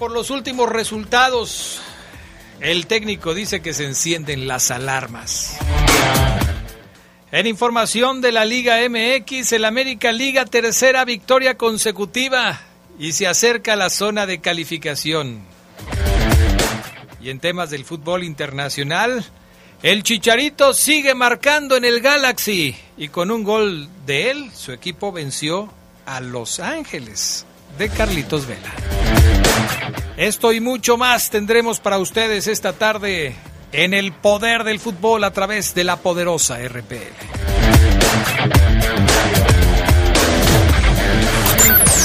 Por los últimos resultados. El técnico dice que se encienden las alarmas. En información de la Liga MX, el América Liga tercera victoria consecutiva y se acerca a la zona de calificación. Y en temas del fútbol internacional, el Chicharito sigue marcando en el Galaxy y con un gol de él, su equipo venció a Los Ángeles de Carlitos Vela. Esto y mucho más tendremos para ustedes esta tarde en el poder del fútbol a través de la poderosa RPL.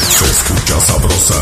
Se escucha sabrosa,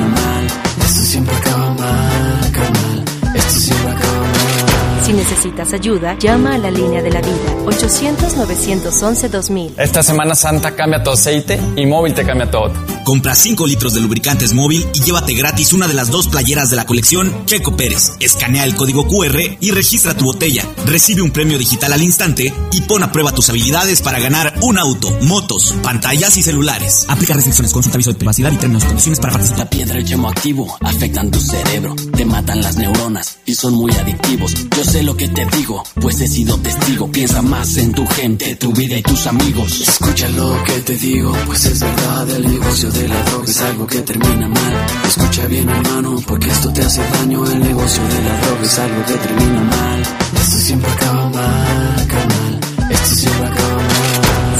necesitas ayuda, llama a la línea de la vida 800-911-2000. Esta Semana Santa cambia tu aceite y móvil te cambia todo. Compra 5 litros de lubricantes móvil y llévate gratis una de las dos playeras de la colección Checo Pérez. Escanea el código QR y registra tu botella. Recibe un premio digital al instante y pon a prueba tus habilidades para ganar un auto, motos, pantallas y celulares. Aplica restricciones, consulta aviso de privacidad y términos y condiciones para participar. La piedra y yemo activo afectan tu cerebro, te matan las neuronas y son muy adictivos. Yo sé lo que te digo, pues he sido testigo. Piensa más en tu gente, tu vida y tus amigos. Escucha lo que te digo, pues es verdad. El negocio de la droga es algo que termina mal. Escucha bien, hermano, porque esto te hace daño. El negocio de la droga es algo que termina mal. Esto siempre acaba mal,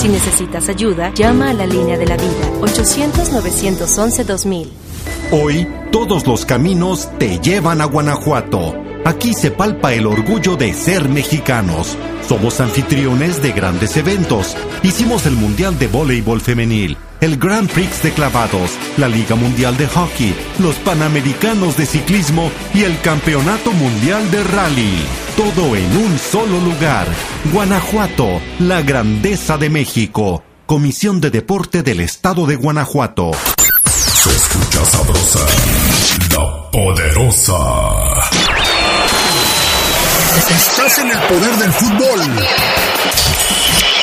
Si necesitas ayuda, llama a la línea de la vida 800-911-2000. Hoy todos los caminos te llevan a Guanajuato. Aquí se palpa el orgullo de ser mexicanos. Somos anfitriones de grandes eventos. Hicimos el Mundial de Voleibol Femenil, el Grand Prix de Clavados, la Liga Mundial de Hockey, los Panamericanos de Ciclismo y el Campeonato Mundial de Rally. Todo en un solo lugar. Guanajuato, la grandeza de México. Comisión de Deporte del Estado de Guanajuato. Se escucha sabrosa, la poderosa. Estás en el poder del fútbol.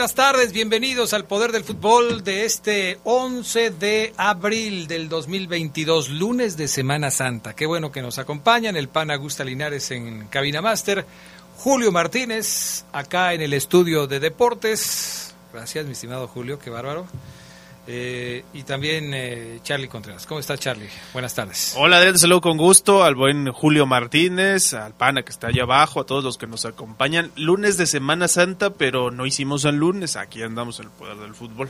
Buenas tardes, bienvenidos al Poder del Fútbol de este 11 de abril del 2022, lunes de Semana Santa. Qué bueno que nos acompañan, el pan Augusta Linares en Cabina Master, Julio Martínez acá en el estudio de deportes. Gracias, mi estimado Julio, qué bárbaro. Eh, y también eh, Charlie Contreras. ¿Cómo está Charlie? Buenas tardes. Hola Adrián, te saludo con gusto al buen Julio Martínez, al pana que está allá abajo, a todos los que nos acompañan. Lunes de Semana Santa, pero no hicimos el lunes, aquí andamos en el poder del fútbol.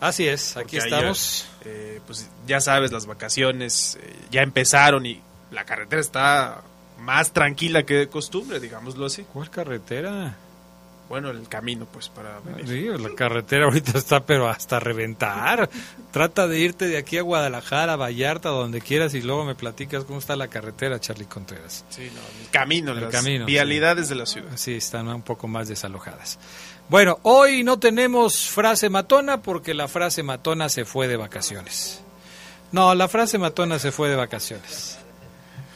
Así es, aquí estamos. ayer, eh, pues ya sabes, las vacaciones eh, ya empezaron y la carretera está más tranquila que de costumbre, digámoslo así. ¿Cuál carretera? Bueno, el camino, pues, para venir. Sí, la carretera ahorita está pero hasta reventar. Trata de irte de aquí a Guadalajara, Vallarta, donde quieras y luego me platicas cómo está la carretera, Charlie Contreras. Sí, no, el camino, El las camino, vialidades de la ciudad. Sí, están un poco más desalojadas. Bueno, hoy no tenemos frase matona porque la frase matona se fue de vacaciones. No, la frase matona se fue de vacaciones.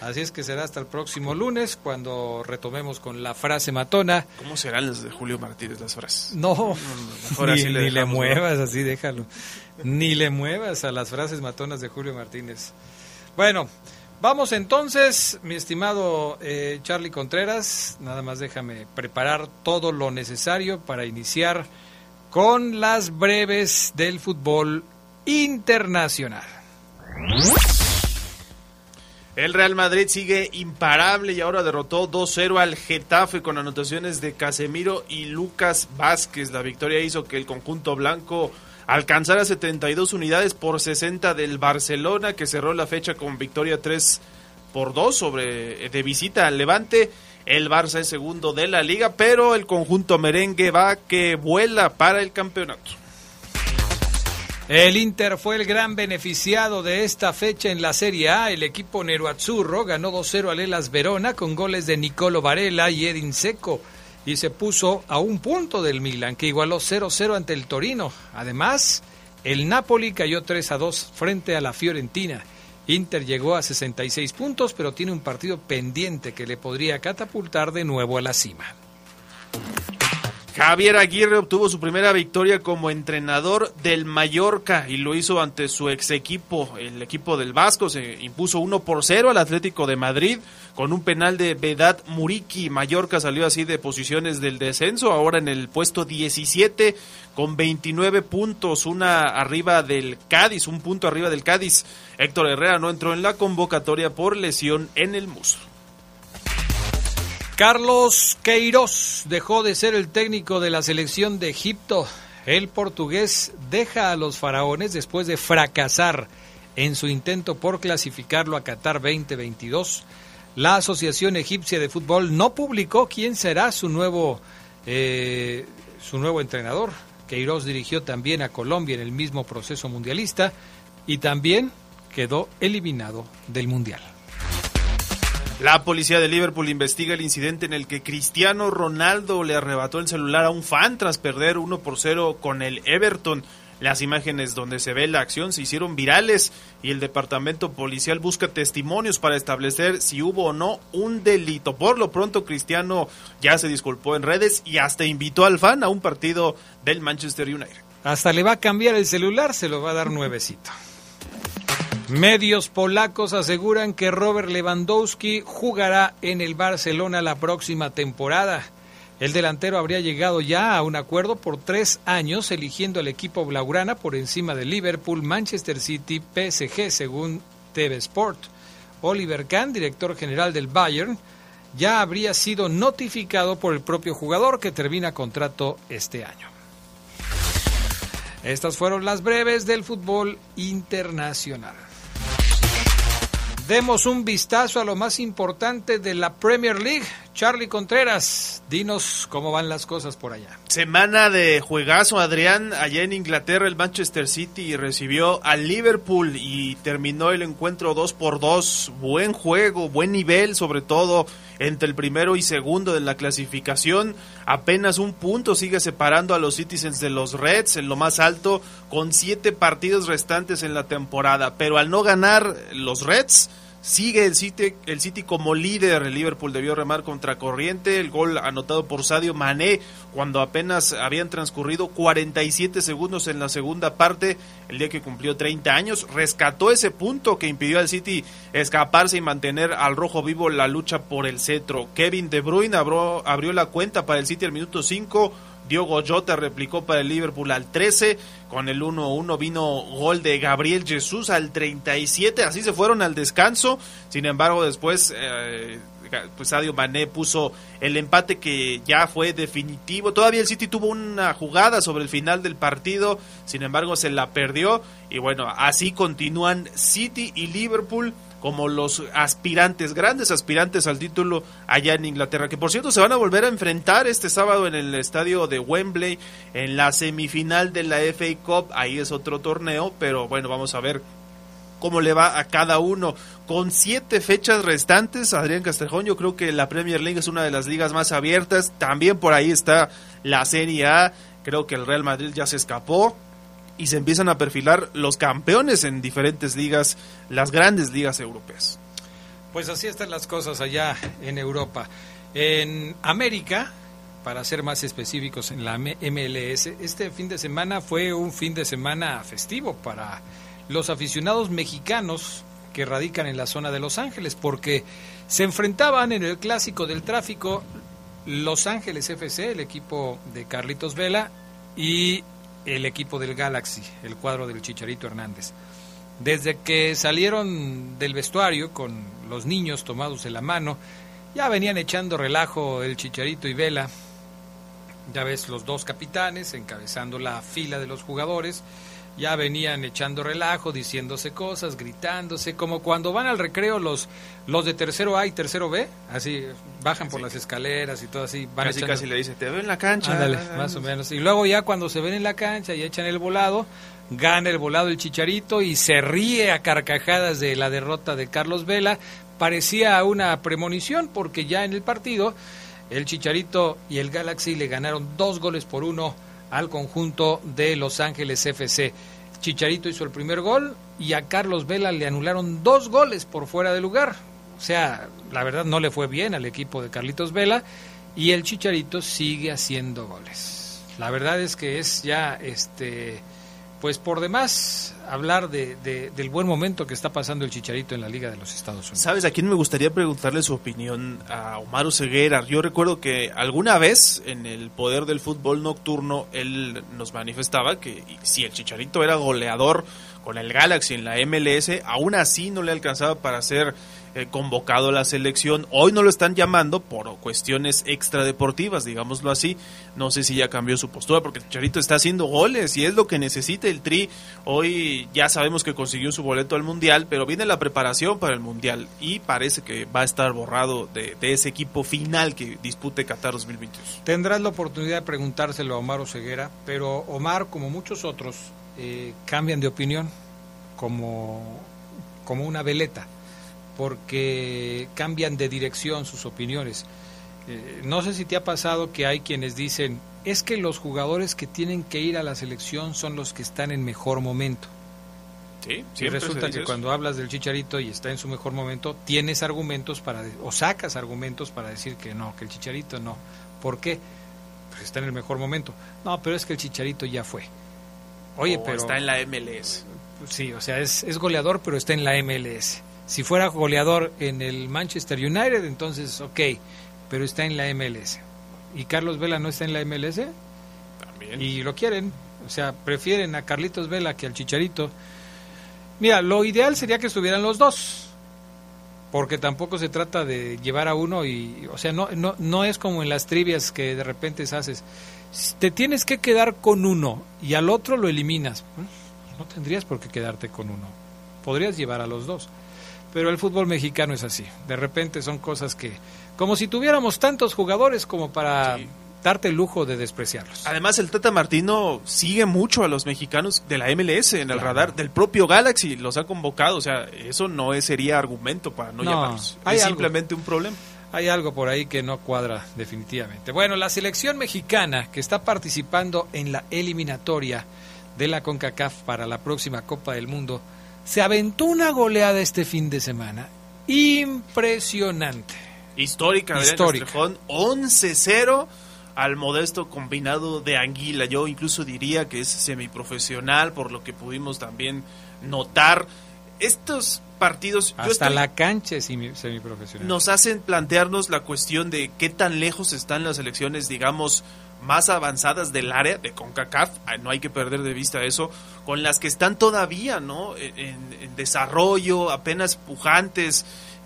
Así es que será hasta el próximo lunes cuando retomemos con la frase matona. ¿Cómo serán las de Julio Martínez las frases? No, mejor ni, así le ni le muevas, así déjalo. Ni le muevas a las frases matonas de Julio Martínez. Bueno, vamos entonces, mi estimado eh, Charlie Contreras. Nada más déjame preparar todo lo necesario para iniciar con las breves del fútbol internacional. El Real Madrid sigue imparable y ahora derrotó 2-0 al Getafe con anotaciones de Casemiro y Lucas Vázquez. La victoria hizo que el conjunto blanco alcanzara 72 unidades por 60 del Barcelona, que cerró la fecha con victoria 3 por 2 sobre de visita al Levante. El Barça es segundo de la liga, pero el conjunto merengue va que vuela para el campeonato. El Inter fue el gran beneficiado de esta fecha en la Serie A. El equipo Neroazzurro ganó 2-0 al Elas Verona con goles de Nicolo Varela y Edin Seco y se puso a un punto del Milan que igualó 0-0 ante el Torino. Además, el Napoli cayó 3-2 frente a la Fiorentina. Inter llegó a 66 puntos, pero tiene un partido pendiente que le podría catapultar de nuevo a la cima. Javier Aguirre obtuvo su primera victoria como entrenador del Mallorca y lo hizo ante su ex equipo, el equipo del Vasco. Se impuso 1 por 0 al Atlético de Madrid con un penal de Vedat Muriki. Mallorca salió así de posiciones del descenso, ahora en el puesto 17 con 29 puntos, una arriba del Cádiz, un punto arriba del Cádiz. Héctor Herrera no entró en la convocatoria por lesión en el muslo. Carlos Queiroz dejó de ser el técnico de la selección de Egipto. El portugués deja a los faraones después de fracasar en su intento por clasificarlo a Qatar 2022. La Asociación Egipcia de Fútbol no publicó quién será su nuevo, eh, su nuevo entrenador. Queiroz dirigió también a Colombia en el mismo proceso mundialista y también quedó eliminado del Mundial. La policía de Liverpool investiga el incidente en el que Cristiano Ronaldo le arrebató el celular a un fan tras perder 1 por 0 con el Everton. Las imágenes donde se ve la acción se hicieron virales y el departamento policial busca testimonios para establecer si hubo o no un delito. Por lo pronto Cristiano ya se disculpó en redes y hasta invitó al fan a un partido del Manchester United. Hasta le va a cambiar el celular, se lo va a dar nuevecito. Medios polacos aseguran que Robert Lewandowski jugará en el Barcelona la próxima temporada. El delantero habría llegado ya a un acuerdo por tres años, eligiendo al equipo blaugrana por encima de Liverpool, Manchester City, PSG, según TV Sport. Oliver Kahn, director general del Bayern, ya habría sido notificado por el propio jugador que termina contrato este año. Estas fueron las breves del fútbol internacional. Demos un vistazo a lo más importante de la Premier League. Charlie Contreras, dinos cómo van las cosas por allá. Semana de juegazo, Adrián. Allá en Inglaterra el Manchester City recibió al Liverpool y terminó el encuentro 2 por 2 Buen juego, buen nivel, sobre todo entre el primero y segundo de la clasificación. Apenas un punto sigue separando a los Citizens de los Reds en lo más alto, con siete partidos restantes en la temporada. Pero al no ganar los Reds, Sigue el City, el City como líder. El Liverpool debió remar contra corriente. El gol anotado por Sadio Mané cuando apenas habían transcurrido 47 segundos en la segunda parte, el día que cumplió 30 años. Rescató ese punto que impidió al City escaparse y mantener al rojo vivo la lucha por el cetro. Kevin De Bruyne abrió, abrió la cuenta para el City al minuto 5. Diogo Jota replicó para el Liverpool al 13. Con el 1-1 vino gol de Gabriel Jesús al 37. Así se fueron al descanso. Sin embargo, después eh, pues Sadio Mané puso el empate que ya fue definitivo. Todavía el City tuvo una jugada sobre el final del partido, sin embargo se la perdió y bueno, así continúan City y Liverpool como los aspirantes, grandes aspirantes al título allá en Inglaterra, que por cierto se van a volver a enfrentar este sábado en el estadio de Wembley en la semifinal de la FA Cup, ahí es otro torneo, pero bueno, vamos a ver cómo le va a cada uno. Con siete fechas restantes, Adrián Castrejón, yo creo que la Premier League es una de las ligas más abiertas, también por ahí está la Serie A, creo que el Real Madrid ya se escapó, y se empiezan a perfilar los campeones en diferentes ligas, las grandes ligas europeas. Pues así están las cosas allá en Europa. En América, para ser más específicos en la MLS, este fin de semana fue un fin de semana festivo para los aficionados mexicanos que radican en la zona de Los Ángeles, porque se enfrentaban en el clásico del tráfico Los Ángeles FC, el equipo de Carlitos Vela, y el equipo del Galaxy, el cuadro del Chicharito Hernández. Desde que salieron del vestuario con los niños tomados de la mano, ya venían echando relajo el Chicharito y Vela. Ya ves los dos capitanes encabezando la fila de los jugadores ya venían echando relajo, diciéndose cosas, gritándose, como cuando van al recreo los, los de tercero A y tercero B, así bajan por las escaleras y todo así. Van casi, casi le dice, te veo en la cancha. más o menos. Y luego ya cuando se ven en la cancha y echan el volado, gana el volado el Chicharito y se ríe a carcajadas de la derrota de Carlos Vela. Parecía una premonición porque ya en el partido el Chicharito y el Galaxy le ganaron dos goles por uno al conjunto de Los Ángeles FC. Chicharito hizo el primer gol y a Carlos Vela le anularon dos goles por fuera de lugar. O sea, la verdad no le fue bien al equipo de Carlitos Vela y el Chicharito sigue haciendo goles. La verdad es que es ya este pues por demás hablar de, del buen momento que está pasando el Chicharito en la Liga de los Estados Unidos. ¿Sabes a quién me gustaría preguntarle su opinión? A Omar Ceguera. Yo recuerdo que alguna vez en el poder del fútbol nocturno él nos manifestaba que si el Chicharito era goleador con el Galaxy en la MLS, aún así no le alcanzaba para ser eh, convocado a la selección. Hoy no lo están llamando por cuestiones extradeportivas, digámoslo así. No sé si ya cambió su postura porque Charito está haciendo goles y es lo que necesita el Tri. Hoy ya sabemos que consiguió su boleto al Mundial, pero viene la preparación para el Mundial y parece que va a estar borrado de, ese equipo final que dispute Qatar 2022. Tendrás la oportunidad de preguntárselo a Omar Oseguera, pero Omar, como muchos otros, eh, cambian de opinión como, como una veleta porque cambian de dirección sus opiniones. Eh, no sé si te ha pasado que hay quienes dicen, es que los jugadores que tienen que ir a la selección son los que están en mejor momento. Sí, y resulta que cuando hablas del Chicharito y está en su mejor momento, tienes argumentos para, o sacas argumentos para decir que no, que el Chicharito no. ¿Por qué? Pues está en el mejor momento. No, pero es que el Chicharito ya fue. Oye, pero... Está en la MLS. Sí, o sea, es, es goleador, pero está en la MLS. Si fuera goleador en el Manchester United, entonces ok, pero está en la MLS. ¿Y Carlos Vela no está en la MLS? También. Y lo quieren, o sea, prefieren a Carlitos Vela que al Chicharito. Mira, lo ideal sería que estuvieran los dos, porque tampoco se trata de llevar a uno y, o sea, no, no, no es como en las trivias que de repente haces. Te tienes que quedar con uno y al otro lo eliminas. No tendrías por qué quedarte con uno. Podrías llevar a los dos. Pero el fútbol mexicano es así. De repente son cosas que, como si tuviéramos tantos jugadores como para darte el lujo de despreciarlos. Además, el Tata Martino sigue mucho a los mexicanos de la MLS en el radar del propio Galaxy. Los ha convocado. O sea, eso no sería argumento para no, llamarlos. es simplemente un problema. Hay algo por ahí que no cuadra definitivamente. Bueno, la selección mexicana que está participando en la eliminatoria de la CONCACAF para la próxima Copa del Mundo se aventó una goleada este fin de semana impresionante. Histórica, Histórica. 11-0 al modesto combinado de Anguila. Yo incluso diría que es semiprofesional, por lo que pudimos también notar. Estos partidos... Hasta la cancha es semiprofesional. Nos hacen plantearnos la cuestión de qué tan lejos están las elecciones, digamos, más avanzadas del área de CONCACAF, ah, no hay que perder de vista eso, con las que están todavía, ¿no? En, desarrollo, apenas pujantes.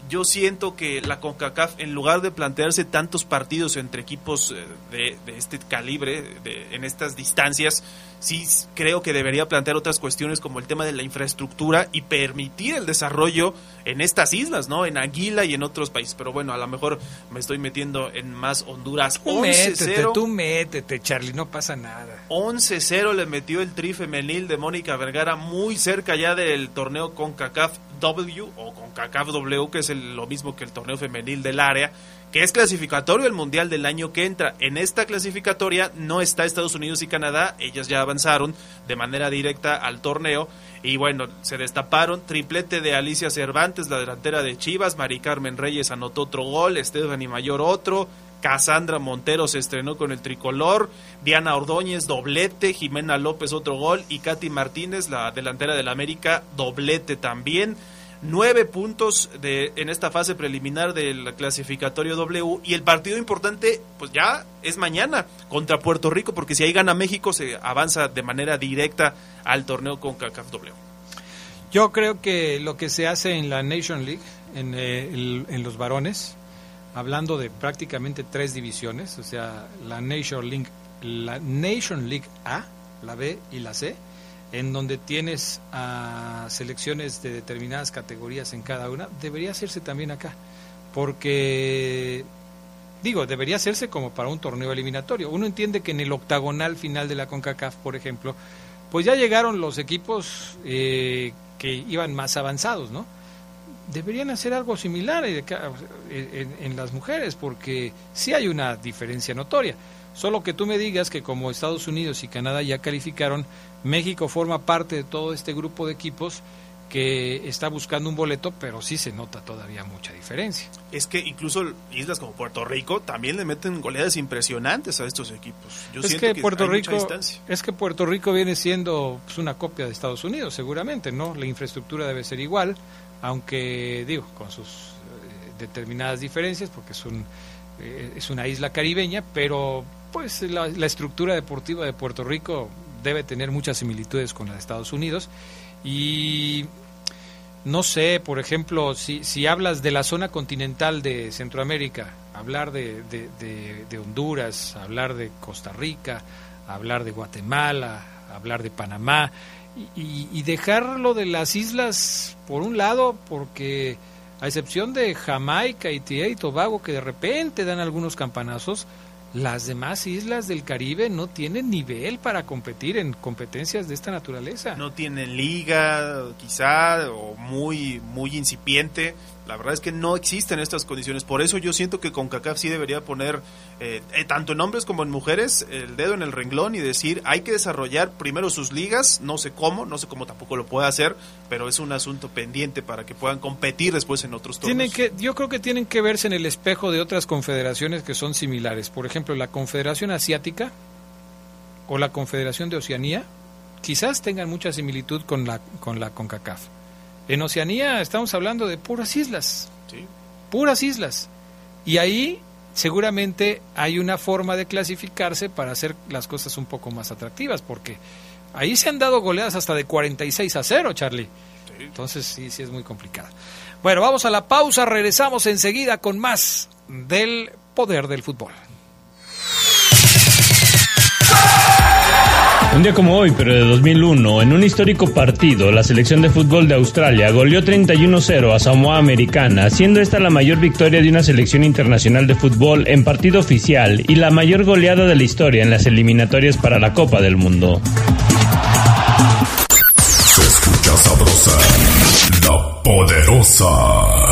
Yo siento que la CONCACAF, en lugar de plantearse tantos partidos entre equipos eh, de, de este calibre, de, en estas distancias, sí creo que debería plantear otras cuestiones como el tema de la infraestructura y permitir el desarrollo en estas islas, ¿no? En Aguila y en otros países. Pero bueno, a lo mejor me estoy metiendo en más Honduras. Tú métete, tú métete, Charlie, no pasa nada. 11-0 le metió el tri femenil de Mónica Vergara muy cerca ya del torneo CONCACAF W o CONCACAF W, que es lo mismo que el torneo femenil del área, que es clasificatorio el Mundial del año que entra. En esta clasificatoria no está Estados Unidos y Canadá, ellas ya avanzaron de manera directa al torneo y bueno, se destaparon, triplete de Alicia Cervantes, la delantera de Chivas, Mari Carmen Reyes anotó otro gol, Stephanie Mayor otro, Casandra Montero se estrenó con el tricolor, Diana Ordóñez doblete, Jimena López otro gol y Katy Martínez, la delantera del América, doblete también nueve puntos de, en esta fase preliminar del clasificatorio W y el partido importante pues ya es mañana contra Puerto Rico porque si ahí gana México se avanza de manera directa al torneo con CACAF W. Yo creo que lo que se hace en la Nation League, en, eh, en los varones, hablando de prácticamente tres divisiones, o sea, la Nation League, la Nation League A, la B y la C, en donde tienes selecciones de determinadas categorías en cada una, debería hacerse también acá, porque digo, debería hacerse como para un torneo eliminatorio. Uno entiende que en el octagonal final de la CONCACAF, por ejemplo, pues ya llegaron los equipos eh, que iban más avanzados, ¿no? Deberían hacer algo similar en, las mujeres, porque sí hay una diferencia notoria. Solo que tú me digas que como Estados Unidos y Canadá ya calificaron, México forma parte de todo este grupo de equipos que está buscando un boleto, pero sí se nota todavía mucha diferencia. Es que incluso islas como Puerto Rico también le meten goleadas impresionantes a estos equipos. Yo es que, Puerto Rico es que Puerto Rico viene siendo pues, una copia de Estados Unidos, seguramente, ¿no? La infraestructura debe ser igual, aunque digo con sus eh, determinadas diferencias, porque es un eh, es una isla caribeña, pero pues la, estructura deportiva de Puerto Rico debe tener muchas similitudes con la de Estados Unidos y no sé, por ejemplo, si, si hablas de la zona continental de Centroamérica, hablar de, de, Honduras, hablar de Costa Rica, hablar de Guatemala, hablar de Panamá, y, y, dejarlo de las islas por un lado, porque a excepción de Jamaica y y Tobago, que de repente dan algunos campanazos, las demás islas del Caribe no tienen nivel para competir en competencias de esta naturaleza. No tienen liga, quizá, o muy, muy incipiente. La verdad es que no existen estas condiciones. Por eso yo siento que CONCACAF sí debería poner, eh, eh, tanto en hombres como en mujeres, el dedo en el renglón y decir, hay que desarrollar primero sus ligas, no sé cómo, no sé cómo tampoco lo puede hacer, pero es un asunto pendiente para que puedan competir después en otros torneos. Tienen que, yo creo que tienen que verse en el espejo de otras confederaciones que son similares. Por ejemplo, la Confederación Asiática o la Confederación de Oceanía, quizás tengan mucha similitud con la, con la CONCACAF en Oceanía estamos hablando de puras islas. Puras islas. Y ahí seguramente hay una forma de clasificarse para hacer las cosas un poco más atractivas, porque ahí se han dado goleadas hasta de 46 a 0, Charlie. Entonces sí, sí es muy complicado. Bueno, vamos a la pausa, regresamos enseguida con más del poder del fútbol. Un día como hoy, pero de 2001, en un histórico partido, la selección de fútbol de Australia goleó 31-0 a Samoa Americana, siendo esta la mayor victoria de una selección internacional de fútbol en partido oficial y la mayor goleada de la historia en las eliminatorias para la Copa del Mundo. Se escucha sabrosa, la poderosa.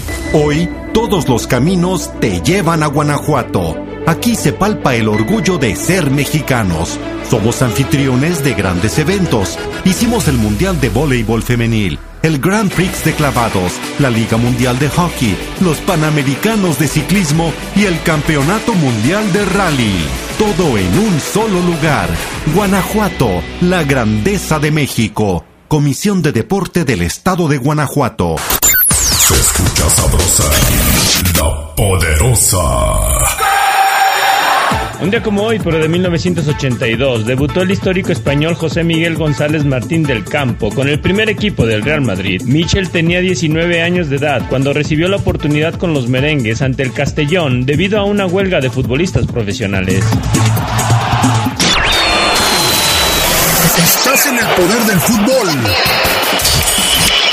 Hoy todos los caminos te llevan a Guanajuato. Aquí se palpa el orgullo de ser mexicanos. Somos anfitriones de grandes eventos. Hicimos el Mundial de Voleibol Femenil el Grand Prix de clavados, la Liga Mundial de Hockey, los Panamericanos de Ciclismo y el Campeonato Mundial de Rally. Todo en un solo lugar. Guanajuato, la grandeza de México. Comisión de Deporte del Estado de Guanajuato. Se escucha sabrosa, la poderosa. Un día como hoy, pero de 1982, debutó el histórico español José Miguel González Martín del Campo con el primer equipo del Real Madrid. Michel tenía 19 años de edad cuando recibió la oportunidad con los merengues ante el Castellón debido a una huelga de futbolistas profesionales. Estás en el poder del fútbol.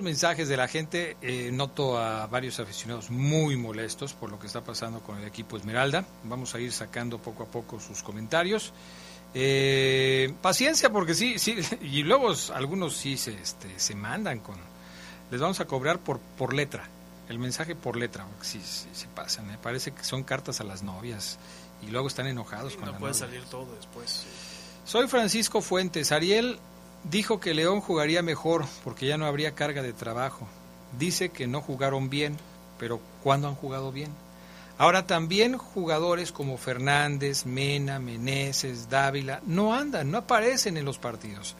Muchos mensajes de la gente. Eh, noto a varios aficionados muy molestos por lo que está pasando con el equipo Esmeralda. Vamos a ir sacando poco a poco sus comentarios. Eh, paciencia, porque sí, sí, y luego algunos sí se, este, se mandan con. Les vamos a cobrar por, por letra, el mensaje por letra, sí, sí, se pasan. Me parece que son cartas a las novias y luego están enojados con no la puede novia. salir todo después. Soy Francisco Fuentes. Ariel dijo que León jugaría mejor porque ya no habría carga de trabajo. Dice que no jugaron bien, pero ¿cuándo han jugado bien? Ahora también jugadores como Fernández, Mena, Meneses, Dávila no andan, no aparecen en los partidos.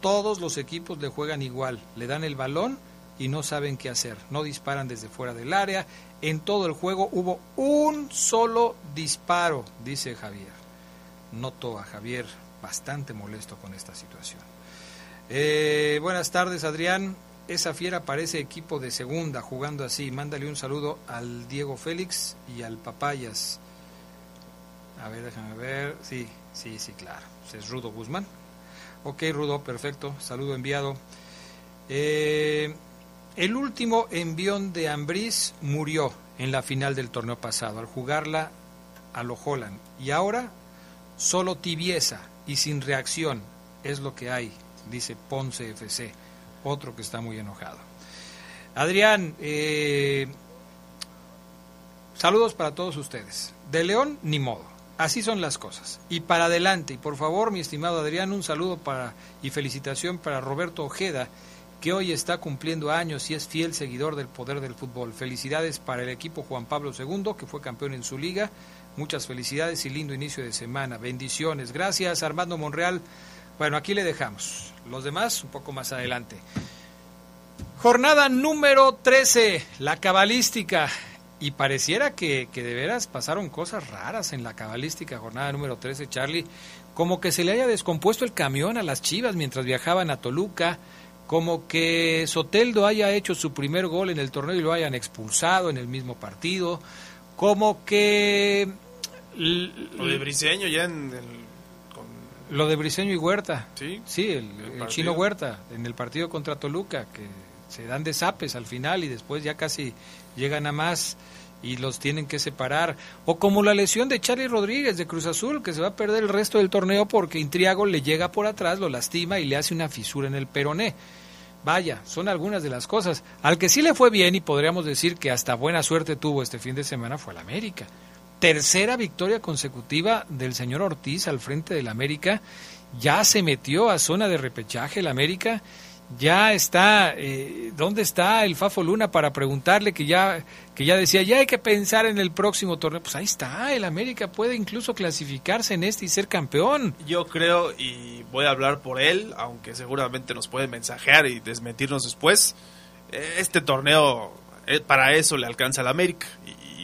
Todos los equipos le juegan igual, le dan el balón y no saben qué hacer, no disparan desde fuera del área. En todo el juego hubo un solo disparo, dice Javier. Noto a Javier bastante molesto con esta situación. Eh, buenas tardes, Adrián. Esa fiera parece equipo de segunda jugando así. Mándale un saludo al Diego Félix y al Papayas. A ver, déjame ver. Sí, sí, sí, claro. Es Rudo Guzmán. Ok, Rudo, perfecto. Saludo enviado. Eh, el último envión de Ambriz murió en la final del torneo pasado al jugarla a lo Holland. Y ahora solo tibieza y sin reacción es lo que hay dice Ponce FC, otro que está muy enojado. Adrián, eh, saludos para todos ustedes. De León, ni modo. Así son las cosas. Y para adelante, y por favor, mi estimado Adrián, un saludo para y felicitación para Roberto Ojeda, que hoy está cumpliendo años y es fiel seguidor del poder del fútbol. Felicidades para el equipo Juan Pablo II, que fue campeón en su liga. Muchas felicidades y lindo inicio de semana. Bendiciones. Gracias, Armando Monreal. Bueno, aquí le dejamos. Los demás un poco más adelante. Jornada número 13, la cabalística. Y pareciera que, que, de veras pasaron cosas raras en la cabalística, jornada número 13, Charlie. Como que se le haya descompuesto el camión a las chivas mientras viajaban a Toluca. Como que Soteldo haya hecho su primer gol en el torneo y lo hayan expulsado en el mismo partido. Como que. Lo de Briseño ya en el lo de Briseño y Huerta. Sí. Sí, el, el, el chino Huerta en el partido contra Toluca, que se dan desapes al final y después ya casi llegan a más y los tienen que separar. O como la lesión de Charlie Rodríguez de Cruz Azul, que se va a perder el resto del torneo porque Intriago le llega por atrás, lo lastima y le hace una fisura en el peroné. Vaya, son algunas de las cosas. Al que sí le fue bien y podríamos decir que hasta buena suerte tuvo este fin de semana fue el América tercera victoria consecutiva del señor Ortiz al frente del América. Ya se metió a zona de repechaje el América. Ya está, eh, ¿dónde está el Fafo Luna para preguntarle que ya, que ya decía, ya hay que pensar en el próximo torneo? Pues ahí está, el América puede incluso clasificarse en este y ser campeón. Yo creo, y voy a hablar por él, aunque seguramente nos puede mensajear y desmentirnos después, este torneo eh, para eso le alcanza al América.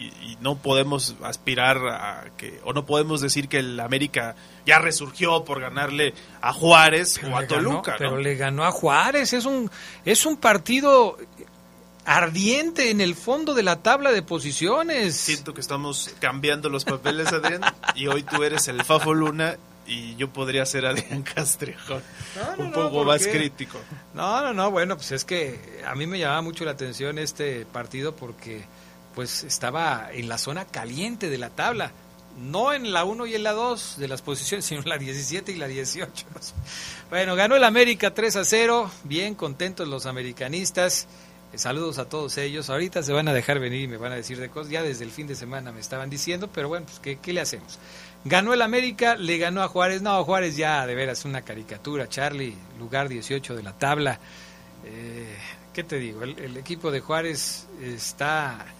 Y, no podemos aspirar a que, o no podemos decir que el América ya resurgió por ganarle a Juárez pero o a Toluca. Ganó, ¿no? Pero le ganó a Juárez, es un, es un partido ardiente en el fondo de la tabla de posiciones. Siento que estamos cambiando los papeles, Adrián, y hoy tú eres el Fafo Luna y yo podría ser Adrián Castrejón, no, no, un no, poco más crítico. No, no, no, bueno, pues es que a mí me llamaba mucho la atención este partido porque pues estaba en la zona caliente de la tabla. No en la 1 y en la 2 de las posiciones, sino en la 17 y la 18. Bueno, ganó el América 3 a 0. Bien contentos los americanistas. Saludos a todos ellos. Ahorita se van a dejar venir y me van a decir de cosas. Ya desde el fin de semana me estaban diciendo, pero bueno, pues ¿qué, qué le hacemos? Ganó el América, le ganó a Juárez. No, Juárez ya de veras una caricatura. Charlie, lugar 18 de la tabla. Eh, ¿Qué te digo? El, equipo de Juárez está eh,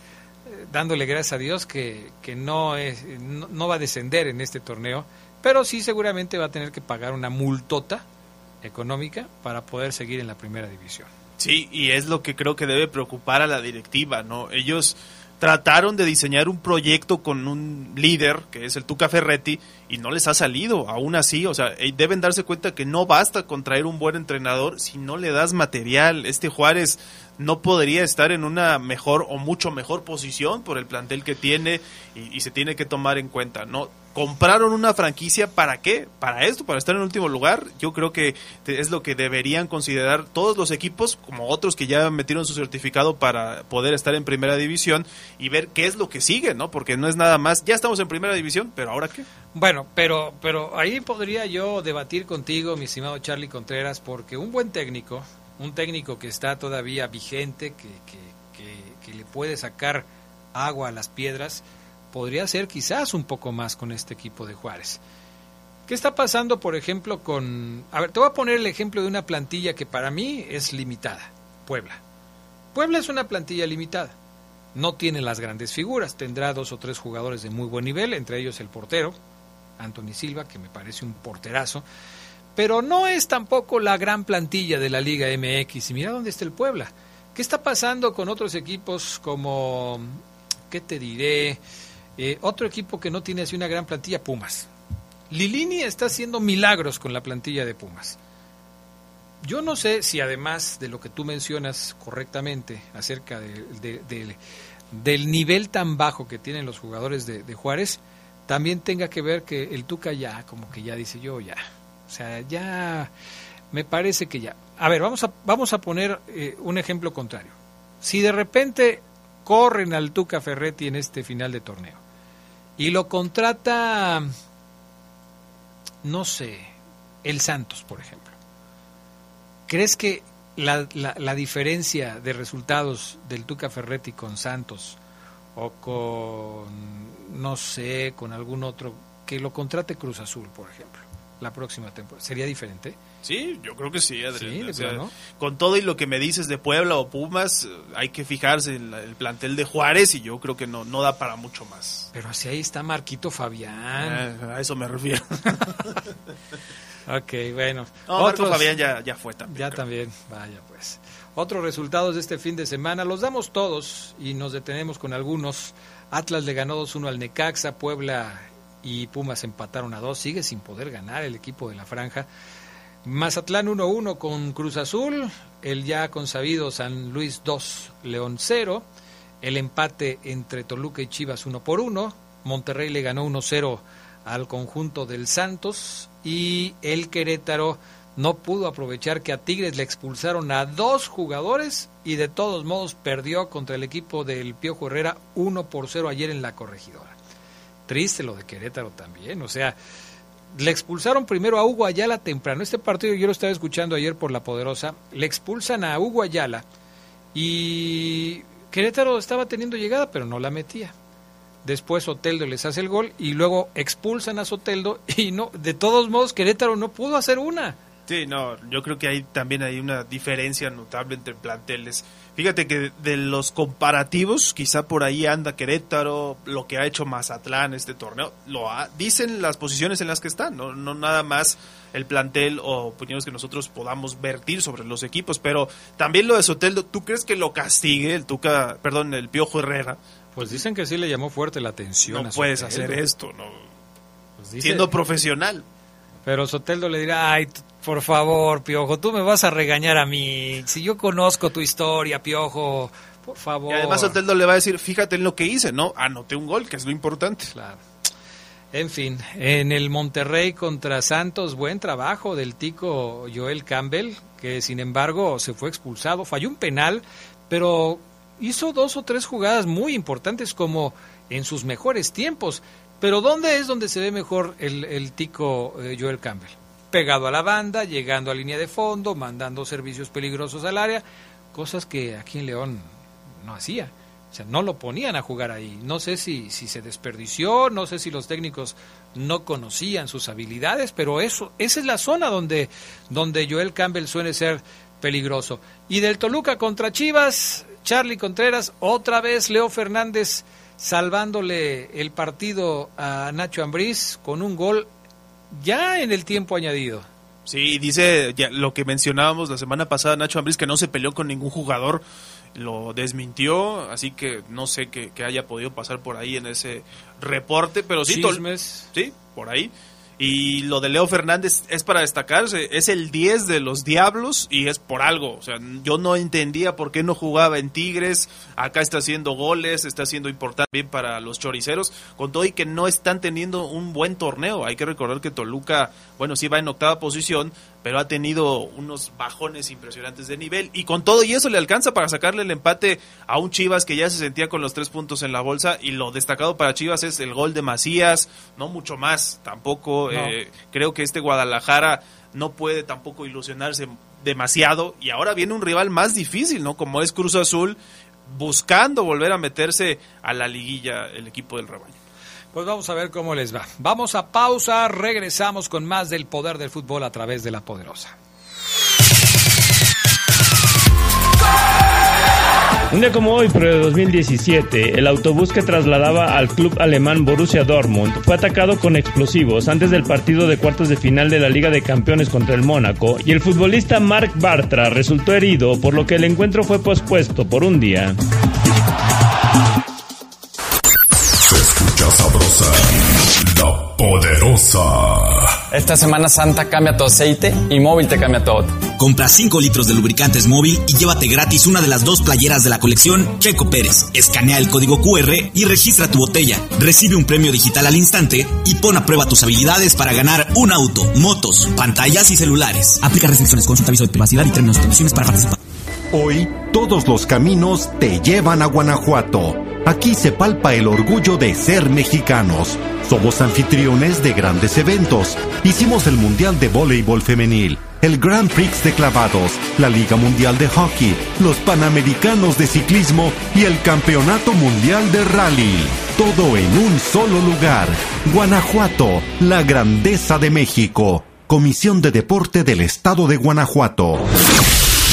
dándole gracias a Dios que, que no, es, no, no, va a descender en este torneo, pero sí seguramente va a tener que pagar una multota económica para poder seguir en la primera división. Sí, y es lo que creo que debe preocupar a la directiva, ¿no? Ellos trataron de diseñar un proyecto con un líder, que es el Tuca Ferretti, y no les ha salido, aún así, o sea, eh, deben darse cuenta que no basta con traer un buen entrenador si no le das material. Este Juárez no podría estar en una mejor o mucho mejor posición por el plantel que tiene y, y se tiene que tomar en cuenta, ¿no? Compraron una franquicia para qué? Para esto, para estar en último lugar. Yo creo que es lo que deberían considerar todos los equipos, como otros que ya metieron su certificado para poder estar en primera división y ver qué es lo que sigue, ¿no? Porque no es nada más, ya estamos en primera división, pero ahora qué? Bueno, pero pero ahí podría yo debatir contigo, mi estimado Charlie Contreras, porque un buen técnico, un técnico que está todavía vigente, que, que, que, que le puede sacar agua a las piedras, podría ser quizás un poco más con este equipo de Juárez. ¿Qué está pasando, por ejemplo, con... A ver, te voy a poner el ejemplo de una plantilla que para mí es limitada, Puebla. Puebla es una plantilla limitada. No tiene las grandes figuras, tendrá dos o tres jugadores de muy buen nivel, entre ellos el portero, Anthony Silva, que me parece un porterazo, pero no es tampoco la gran plantilla de la Liga MX. Y mira dónde está el Puebla. ¿Qué está pasando con otros equipos como, ¿qué te diré? Eh, otro equipo que no tiene así una gran plantilla, Pumas. Lilini está haciendo milagros con la plantilla de Pumas. Yo no sé si además de lo que tú mencionas correctamente acerca de, del nivel tan bajo que tienen los jugadores de, Juárez, también tenga que ver que el Tuca ya, como que ya dice yo ya. O sea, ya me parece que ya. A ver, vamos a, vamos a poner eh, un ejemplo contrario. Si de repente corren al Tuca Ferretti en este final de torneo, y lo contrata, no sé, el Santos, por ejemplo. ¿Crees que la, la, diferencia de resultados del Tuca Ferretti con Santos o con, no sé, con algún otro, que lo contrate Cruz Azul, por ejemplo, la próxima temporada, sería diferente? Sí, yo creo que sí, Adrián. Con todo y lo que me dices de Puebla o Pumas, hay que fijarse en el plantel de Juárez y yo creo que no, no da para mucho más. Pero así ahí está Marquito Fabián. Eh, a eso me refiero. ok, bueno. No, Marco Fabián ya, ya fue también. Ya también, vaya pues. Otros resultados de este fin de semana, los damos todos y nos detenemos con algunos. Atlas le ganó 2-1 al Necaxa, Puebla y Pumas empataron a 2, sigue sin poder ganar el equipo de la franja. Mazatlán 1-1 con Cruz Azul, el ya consabido San Luis 2, León 0, el empate entre Toluca y Chivas 1 por 1, Monterrey le ganó 1-0 al conjunto del Santos y el Querétaro no pudo aprovechar que a Tigres le expulsaron a dos jugadores y de todos modos perdió contra el equipo del Piojo Herrera 1 por 0 ayer en la corregidora. Triste lo de Querétaro también, o sea, le expulsaron primero a Hugo Ayala temprano. Este partido yo lo estaba escuchando ayer por La Poderosa. Le expulsan a Hugo Ayala y Querétaro estaba teniendo llegada, pero no la metía. Después Soteldo les hace el gol y luego expulsan a Soteldo y no, de todos modos Querétaro no pudo hacer una. Sí, no, yo creo que ahí también hay una diferencia notable entre planteles. Fíjate que de los comparativos, quizá por ahí anda Querétaro, lo que ha hecho Mazatlán este torneo, lo dicen las posiciones en las que están, no, no nada más el plantel o opiniones que nosotros podamos vertir sobre los equipos, pero también lo de Soteldo, ¿tú crees que lo castigue el Tuca, perdón, el Piojo Herrera? Pues dicen que sí le llamó fuerte la atención. No puedes hacer esto, no. Pues Siendo profesional. Pero Soteldo le dirá, ay, por favor, Piojo, tú me vas a regañar a mí. Si yo conozco tu historia, Piojo, por favor. Y además Soteldo le va a decir, fíjate en lo que hice, ¿no? Anoté un gol, que es lo importante. Claro. En fin, en el Monterrey contra Santos, buen trabajo del tico Joel Campbell, que sin embargo se fue expulsado, falló un penal, pero hizo dos o tres jugadas muy importantes como en sus mejores tiempos. Pero ¿dónde es donde se ve mejor el, tico eh, Joel Campbell? Pegado a la banda, llegando a línea de fondo, mandando servicios peligrosos al área, cosas que aquí en León no hacía. O sea, no lo ponían a jugar ahí. No sé si, si se desperdició, no sé si los técnicos no conocían sus habilidades, pero eso, esa es la zona donde, donde Joel Campbell suele ser peligroso. Y del Toluca contra Chivas, Charlie Contreras, otra vez Leo Fernández salvándole el partido a Nacho Ambriz con un gol ya en el tiempo añadido. Sí, dice ya, lo que mencionábamos la semana pasada Nacho Ambriz que no se peleó con ningún jugador lo desmintió, así que no sé qué, haya podido pasar por ahí en ese reporte, pero sí, sí, por ahí. Y lo de Leo Fernández es para destacarse, es el 10 de los Diablos y es por algo. O sea, yo no entendía por qué no jugaba en Tigres, acá está haciendo goles, está siendo importante para los choriceros, con todo y que no están teniendo un buen torneo. Hay que recordar que Toluca, bueno, sí va en octava posición, pero ha tenido unos bajones impresionantes de nivel. Y con todo y eso le alcanza para sacarle el empate a un Chivas que ya se sentía con los tres puntos en la bolsa. Y lo destacado para Chivas es el gol de Macías, no mucho más tampoco, eh, creo que este Guadalajara no puede tampoco ilusionarse demasiado. Y ahora viene un rival más difícil, ¿no? Como es Cruz Azul buscando volver a meterse a la liguilla el equipo del rebaño. Pues vamos a ver cómo les va. Vamos a pausa, regresamos con más del poder del fútbol a través de la poderosa. Un día como hoy, pero de 2017, el autobús que trasladaba al club alemán Borussia Dortmund fue atacado con explosivos antes del partido de cuartos de final de la Liga de Campeones contra el Mónaco y el futbolista Mark Bartra resultó herido, por lo que el encuentro fue pospuesto por un día. Poderosa. Esta Semana Santa cambia tu aceite y móvil te cambia todo. Compra 5 litros de lubricantes móvil y llévate gratis una de las dos playeras de la colección Checo Pérez. Escanea el código QR y registra tu botella. Recibe un premio digital al instante y pon a prueba tus habilidades para ganar un auto, motos, pantallas y celulares. Aplica restricciones, consulta aviso de privacidad y términos y condiciones para participar. Hoy, todos los caminos te llevan a Guanajuato. Aquí se palpa el orgullo de ser mexicanos. Somos anfitriones de grandes eventos. Hicimos el Mundial de Voleibol Femenil, el Grand Prix de Clavados, la Liga Mundial de Hockey, los Panamericanos de Ciclismo y el Campeonato Mundial de Rally. Todo en un solo lugar. Guanajuato, la grandeza de México. Comisión de Deporte del Estado de Guanajuato.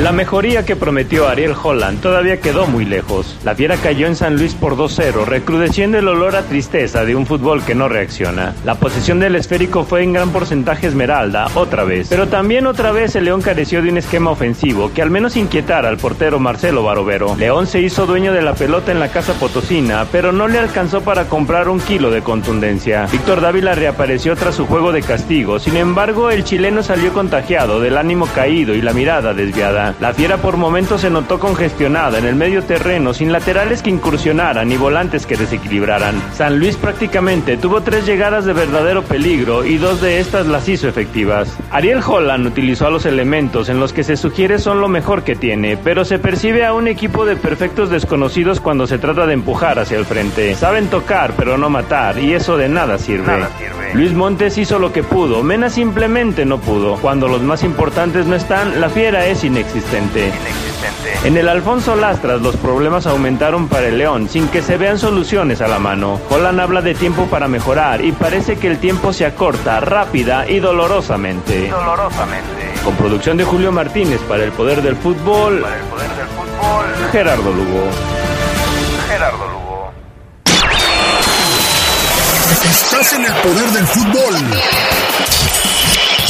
La mejoría que prometió Ariel Holland todavía quedó muy lejos. La fiera cayó en San Luis por 2-0, recrudeciendo el olor a tristeza de un fútbol que no reacciona. La posesión del esférico fue en gran porcentaje esmeralda, otra vez. Pero también otra vez el León careció de un esquema ofensivo que al menos inquietara al portero Marcelo Barovero. León se hizo dueño de la pelota en la casa potosina, pero no le alcanzó para comprar un kilo de contundencia. Víctor Dávila reapareció tras su juego de castigo, sin embargo el chileno salió contagiado del ánimo caído y la mirada desviada. La fiera por momentos se notó congestionada en el medio terreno, sin laterales que incursionaran ni volantes que desequilibraran. San Luis prácticamente tuvo tres llegadas de verdadero peligro y dos de estas las hizo efectivas. Ariel Holland utilizó a los elementos en los que se sugiere son lo mejor que tiene, pero se percibe a un equipo de perfectos desconocidos cuando se trata de empujar hacia el frente. Saben tocar pero no matar y eso de. Nada sirve. Luis Montes hizo lo que pudo, Mena simplemente no pudo. Cuando los más importantes no están, la fiera es inexistente. En el Alfonso Lastras los problemas aumentaron para el León sin que se vean soluciones a la mano. Holland habla de tiempo para mejorar y parece que el tiempo se acorta rápida y dolorosamente. Dolorosamente. Con producción de Julio Martínez para el Poder del Fútbol. Para el Poder del Fútbol. Gerardo Lugo. Gerardo Lugo. Estás en el Poder del Fútbol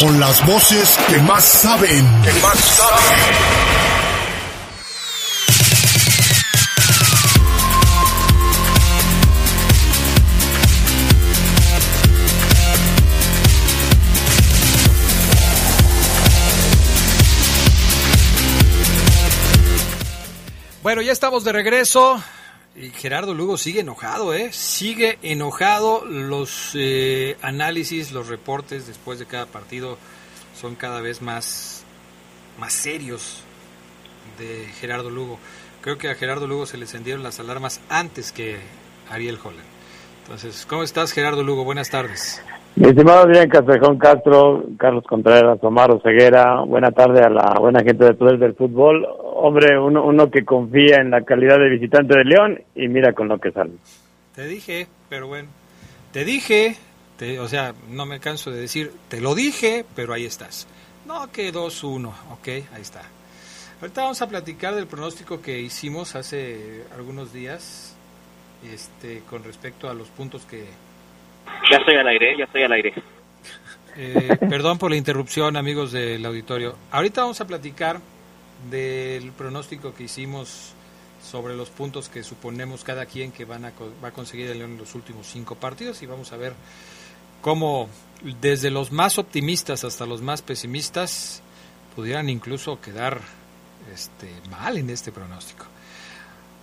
con las voces que más saben. Que más saben. Bueno, ya estamos de regreso. Gerardo Lugo sigue enojado, ¿eh? Sigue enojado. Los eh, análisis, los reportes después de cada partido son cada vez más, más serios de Gerardo Lugo. Creo que a Gerardo Lugo se le encendieron las alarmas antes que Ariel Holland. Entonces, ¿cómo estás, Gerardo Lugo? Buenas tardes. Mi estimado Adrián Castrejón Castro, Carlos Contreras, Omar Ceguera, buena tarde a la buena gente de Poder del Fútbol. Hombre, uno, uno que confía en la calidad de visitante de León y mira con lo que sale. Te dije, pero bueno, te dije, te, o sea, no me canso de decir, te lo dije, pero ahí estás. No, que 2-1, ok, ahí está. Ahorita vamos a platicar del pronóstico que hicimos hace algunos días este, con respecto a los puntos que ya estoy al aire, ya estoy al aire. Eh, perdón por la interrupción, amigos del auditorio. Ahorita vamos a platicar del pronóstico que hicimos sobre los puntos que suponemos cada quien que van a, va a conseguir el León en los últimos cinco partidos y vamos a ver cómo desde los más optimistas hasta los más pesimistas pudieran incluso quedar este, mal en este pronóstico.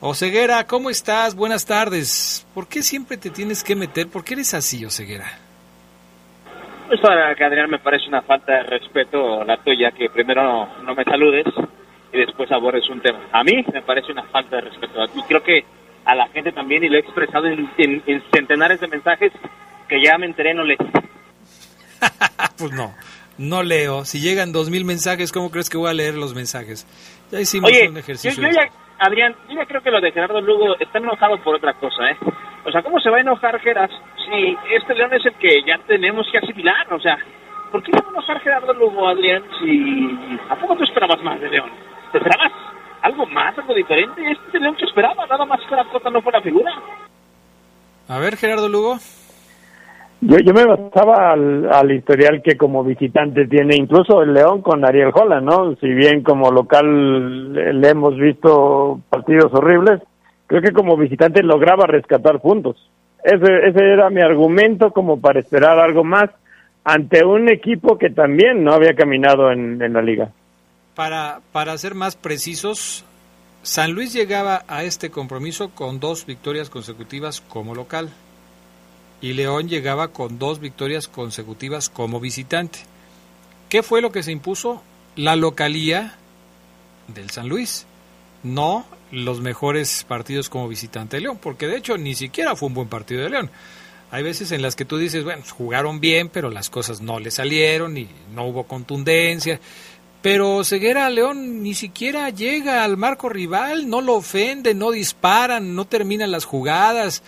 Oseguera, ¿cómo estás? Buenas tardes. ¿Por qué siempre te tienes que meter? ¿Por qué eres así, Oseguera? Pues para que Adrián me parece una falta de respeto la tuya, que primero no, me saludes y después aborres un tema. A mí me parece una falta de respeto. Y creo que a la gente también, y lo he expresado en, centenares de mensajes que ya me enteré, no lees. pues no, no leo. Si llegan dos mil mensajes, ¿cómo crees que voy a leer los mensajes? Ya hicimos un ejercicio. Yo, ya, Adrián, yo creo que lo de Gerardo Lugo está enojado por otra cosa, ¿eh? O sea, ¿cómo se va a enojar Geras si este León es el que ya tenemos que asimilar? O sea, ¿por qué va a enojar Gerardo Lugo, Adrián, si... ¿A poco tú esperabas más de León? ¿Te esperabas algo más, algo diferente? Este es el León que esperaba, nada más que la cota no fue la figura. A ver, Gerardo Lugo. Yo, yo me basaba al, historial que como visitante tiene incluso el León con Ariel Holland, ¿no? Si bien como local le, hemos visto partidos horribles, creo que como visitante lograba rescatar puntos. Ese, ese era mi argumento como para esperar algo más ante un equipo que también no había caminado en, en la liga. Para, para ser más precisos, San Luis llegaba a este compromiso con dos victorias consecutivas como local y León llegaba con dos victorias consecutivas como visitante. ¿Qué fue lo que se impuso? La localía del San Luis, no los mejores partidos como visitante de León, porque de hecho ni siquiera fue un buen partido de León. Hay veces en las que tú dices, bueno, jugaron bien, pero las cosas no le salieron y no hubo contundencia. Pero Ceguera León ni siquiera llega al marco rival, no lo ofende, no disparan, no terminan las jugadas.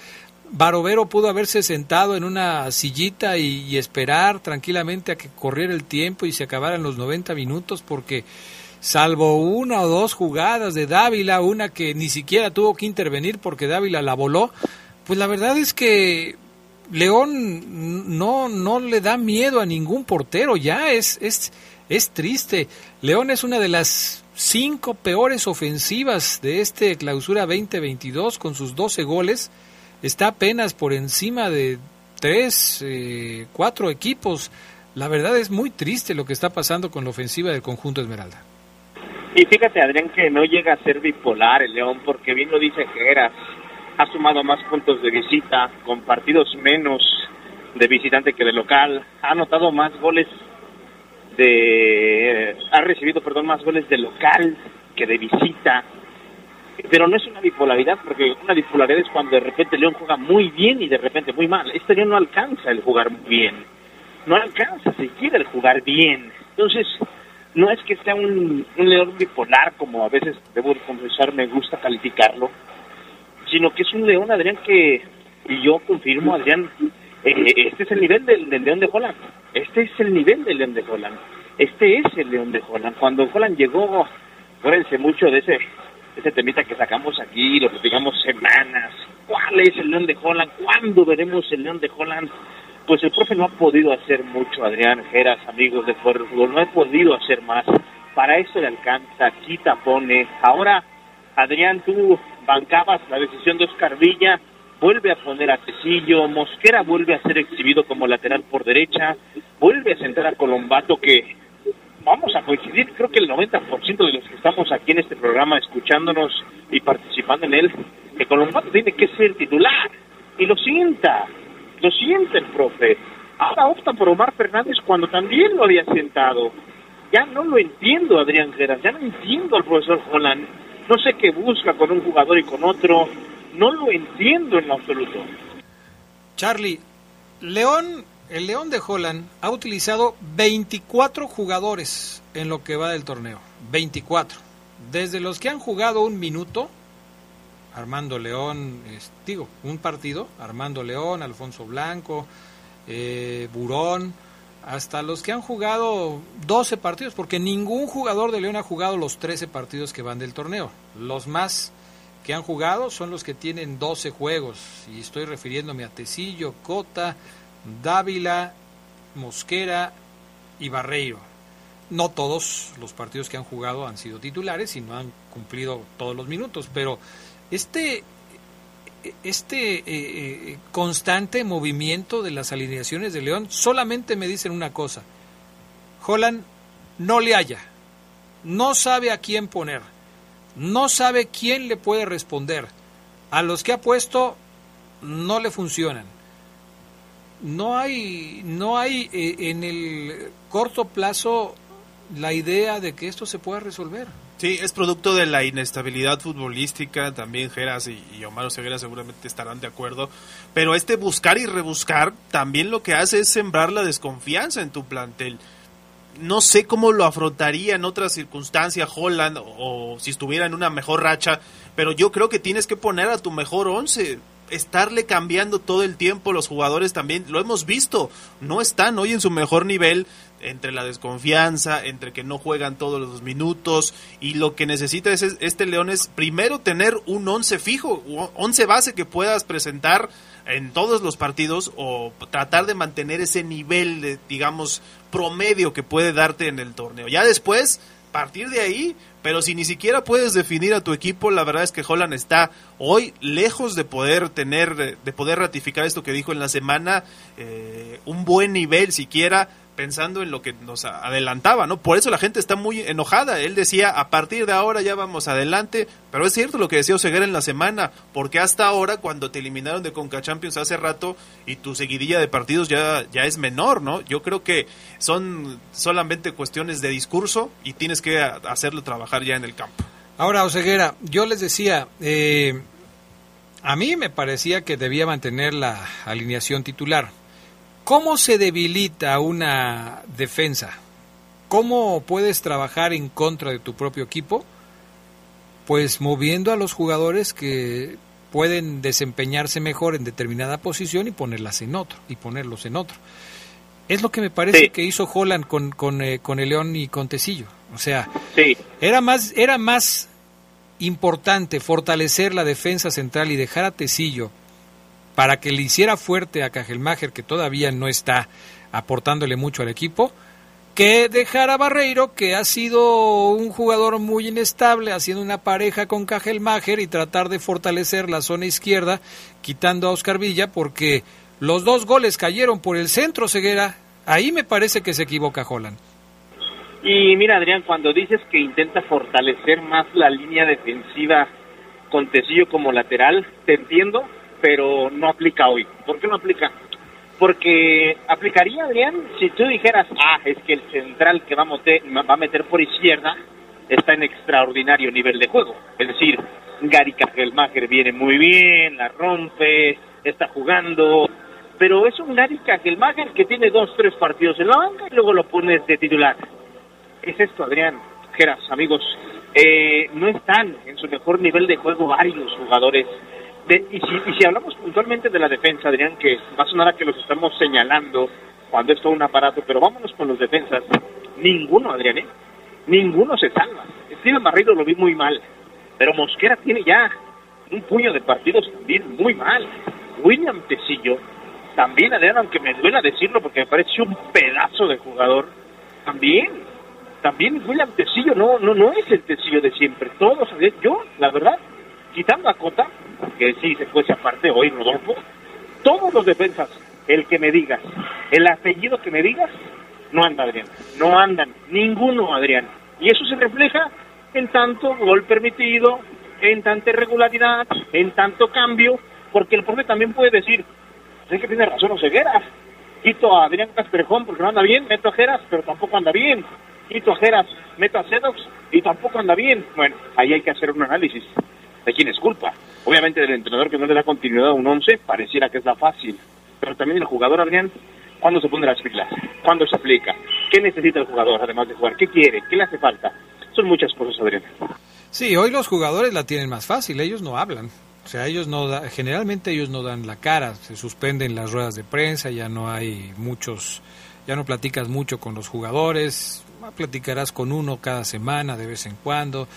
Barovero pudo haberse sentado en una sillita y, esperar tranquilamente a que corriera el tiempo y se acabaran los 90 minutos porque salvo una o dos jugadas de Dávila, una que ni siquiera tuvo que intervenir porque Dávila la voló, pues la verdad es que León no, no le da miedo a ningún portero, ya es, es, es triste. León es una de las cinco peores ofensivas de este clausura 2022 con sus 12 goles está apenas por encima de tres, eh, cuatro equipos. La verdad es muy triste lo que está pasando con la ofensiva del conjunto Esmeralda. Y fíjate, Adrián, que no llega a ser bipolar el León, porque bien lo dice Geras, ha sumado más puntos de visita, con partidos menos de visitante que de local, ha anotado más goles de... ha recibido, perdón, más goles de local que de visita, pero no es una bipolaridad, porque una bipolaridad es cuando de repente León juega muy bien y de repente muy mal. Este León no alcanza el jugar muy bien, no alcanza siquiera el jugar bien. Entonces, no es que sea un, León bipolar, como a veces debo confesar, me gusta calificarlo, sino que es un León, Adrián, que, y yo confirmo, Adrián, eh, este es el nivel del, del, León de Holland. Este es el nivel del León de Holland. Este es el León de Holland. Cuando Holland llegó, acuérdense mucho de ese ese temita que sacamos aquí, lo que digamos semanas. ¿Cuál es el León de Holland? ¿Cuándo veremos el León de Holland? pues el profe no ha podido hacer mucho, Adrián Geras, amigos de Fuera Fútbol, no ha podido hacer más. Para eso le alcanza, quita, pone. Ahora, Adrián, tú bancabas la decisión de Oscar Villa, vuelve a poner a Tecillo, Mosquera vuelve a ser exhibido como lateral por derecha, vuelve a sentar a Colombato que vamos a coincidir, creo que el 90% de los que estamos aquí en este programa escuchándonos y participando en él, que Colombato tiene que ser titular y lo sienta, lo siente el profe. Ahora opta por Omar Fernández cuando también lo había sentado. Ya no lo entiendo, Adrián Geras, ya no entiendo al profesor Holland. No sé qué busca con un jugador y con otro. No lo entiendo en absoluto. Charlie, León, el León de Holland ha utilizado 24 jugadores en lo que va del torneo. 24. Desde los que han jugado un minuto, Armando León, digo, un partido, Armando León, Alfonso Blanco, eh, Burón, hasta los que han jugado 12 partidos, porque ningún jugador de León ha jugado los 13 partidos que van del torneo. Los más que han jugado son los que tienen 12 juegos, y estoy refiriéndome a Tecillo, Cota, Dávila, Mosquera y Barreiro. No todos los partidos que han jugado han sido titulares y no han cumplido todos los minutos, pero este, este eh, eh, constante movimiento de las alineaciones de León solamente me dicen una cosa. Holland no le halla, no sabe a quién poner, no sabe quién le puede responder. A los que ha puesto no le funcionan. No hay, no hay eh, en el corto plazo la idea de que esto se pueda resolver. Sí, es producto de la inestabilidad futbolística, también Geras y, Omar Oseguera seguramente estarán de acuerdo, pero este buscar y rebuscar también lo que hace es sembrar la desconfianza en tu plantel. No sé cómo lo afrontaría en otras circunstancias Holland o, si estuviera en una mejor racha, pero yo creo que tienes que poner a tu mejor once estarle cambiando todo el tiempo los jugadores también, lo hemos visto, no están hoy en su mejor nivel, entre la desconfianza, entre que no juegan todos los minutos y lo que necesita es este León es primero tener un once fijo, once base que puedas presentar en todos los partidos o tratar de mantener ese nivel de digamos promedio que puede darte en el torneo. Ya después partir de ahí, pero si ni siquiera puedes definir a tu equipo, la verdad es que Holland está hoy lejos de poder tener, de poder ratificar esto que dijo en la semana, eh, un buen nivel siquiera pensando en lo que nos adelantaba, ¿no? Por eso la gente está muy enojada. Él decía, a partir de ahora ya vamos adelante, pero es cierto lo que decía Oseguera en la semana, porque hasta ahora, cuando te eliminaron de Conca Champions hace rato y tu seguidilla de partidos ya, ya es menor, ¿no? Yo creo que son solamente cuestiones de discurso y tienes que hacerlo trabajar ya en el campo. Ahora, Oseguera, yo les decía, eh, a mí me parecía que debía mantener la alineación titular ¿Cómo se debilita una defensa? ¿Cómo puedes trabajar en contra de tu propio equipo? Pues moviendo a los jugadores que pueden desempeñarse mejor en determinada posición y ponerlas en otro, y ponerlos en otro. Es lo que me parece que hizo Holland con, con, eh, con, el León y con Tecillo. O sea, era, más, era más importante fortalecer la defensa central y dejar a Tecillo para que le hiciera fuerte a Cajelmacher, que todavía no está aportándole mucho al equipo, que dejar a Barreiro, que ha sido un jugador muy inestable, haciendo una pareja con Cajelmacher y tratar de fortalecer la zona izquierda, quitando a Oscar Villa, porque los dos goles cayeron por el centro Ceguera. Ahí me parece que se equivoca Holland. Y mira, Adrián, cuando dices que intenta fortalecer más la línea defensiva con Tecillo como lateral, te entiendo, pero no aplica hoy. ¿Por qué no aplica? Porque aplicaría, Adrián, si tú dijeras, ah, es que el central que va a meter, va a meter por izquierda está en extraordinario nivel de juego. Es decir, Gary Kajelmacher viene muy bien, la rompe, está jugando, pero es un Gary Kajelmacher que tiene dos, tres partidos en la banca y luego lo pones de titular. Es esto, Adrián, Geras, amigos. Eh, no están en su mejor nivel de juego varios jugadores y, si, si hablamos puntualmente de la defensa, Adrián, que va a sonar a que los estamos señalando cuando es todo un aparato, pero vámonos con los defensas. Ninguno, Adrián, ¿eh? Ninguno se salva. Steven Barreiro lo vi muy mal, pero Mosquera tiene ya un puño de partidos también muy mal. William Tecillo también Adrián, aunque me duela decirlo porque me parece un pedazo de jugador, también, también William Tecillo no, no, no es el Tecillo de siempre. Todos, yo, la verdad, quitando a Cota, que sí se fuese aparte hoy Rodolfo, todos los defensas, el que me digas, el apellido que me digas, no anda Adrián, no andan, ninguno Adrián. Y eso se refleja en tanto gol permitido, en tanta irregularidad, en tanto cambio, porque el profe también puede decir, sé que tiene razón Oseguera, quito a Adrián Casperjón porque no anda bien, meto a Geras, pero tampoco anda bien, quito a Geras, meto a Sedox y tampoco anda bien. Bueno, ahí hay que hacer un análisis de quién es culpa. Obviamente del entrenador que no le da continuidad a un once, pareciera que es la fácil, pero también el jugador, Adrián, ¿cuándo se pone las pilas? ¿Cuándo se aplica? ¿Qué necesita el jugador además de jugar? ¿Qué quiere? ¿Qué le hace falta? Son muchas cosas, Adrián. Sí, hoy los jugadores la tienen más fácil, ellos no hablan. O sea, ellos no da, generalmente ellos no dan la cara, se suspenden las ruedas de prensa, ya no hay muchos, ya no platicas mucho con los jugadores, platicarás con uno cada semana de vez en cuando.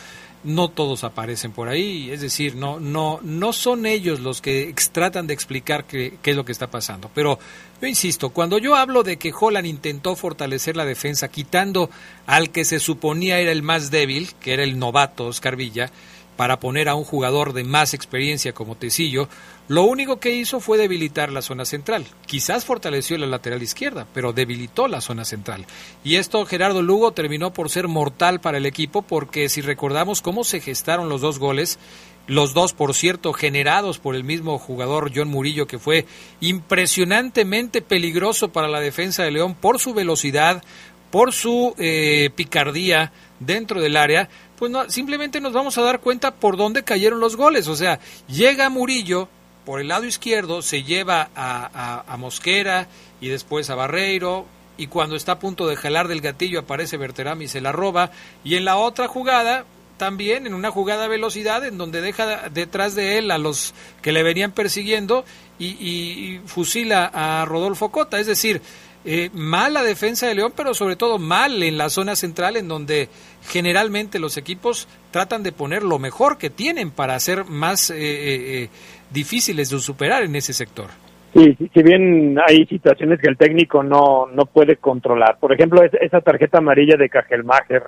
No todos aparecen por ahí, es decir, no no no son ellos los que tratan de explicar qué, qué es lo que está pasando. Pero yo insisto, cuando yo hablo de que Holland intentó fortalecer la defensa quitando al que se suponía era el más débil, que era el novato Oscar Villa, para poner a un jugador de más experiencia como Tecillo, lo único que hizo fue debilitar la zona central. Quizás fortaleció la lateral izquierda, pero debilitó la zona central. Y esto Gerardo Lugo terminó por ser mortal para el equipo porque si recordamos cómo se gestaron los dos goles, los dos, por cierto, generados por el mismo jugador John Murillo, que fue impresionantemente peligroso para la defensa de León por su velocidad, por su eh, picardía dentro del área, pues no, simplemente nos vamos a dar cuenta por dónde cayeron los goles. O sea, llega Murillo por el lado izquierdo, se lleva a, Mosquera y después a Barreiro, y cuando está a punto de jalar del gatillo aparece Berterami y se la roba, y en la otra jugada, también en una jugada a velocidad, en donde deja detrás de él a los que le venían persiguiendo y, y fusila a Rodolfo Cota. Es decir, eh, mal la defensa de León, pero sobre todo mal en la zona central, en donde generalmente los equipos tratan de poner lo mejor que tienen para ser más eh, eh, difíciles de superar en ese sector. Sí, si bien hay situaciones que el técnico no, no puede controlar. Por ejemplo, esa tarjeta amarilla de Cajelmacher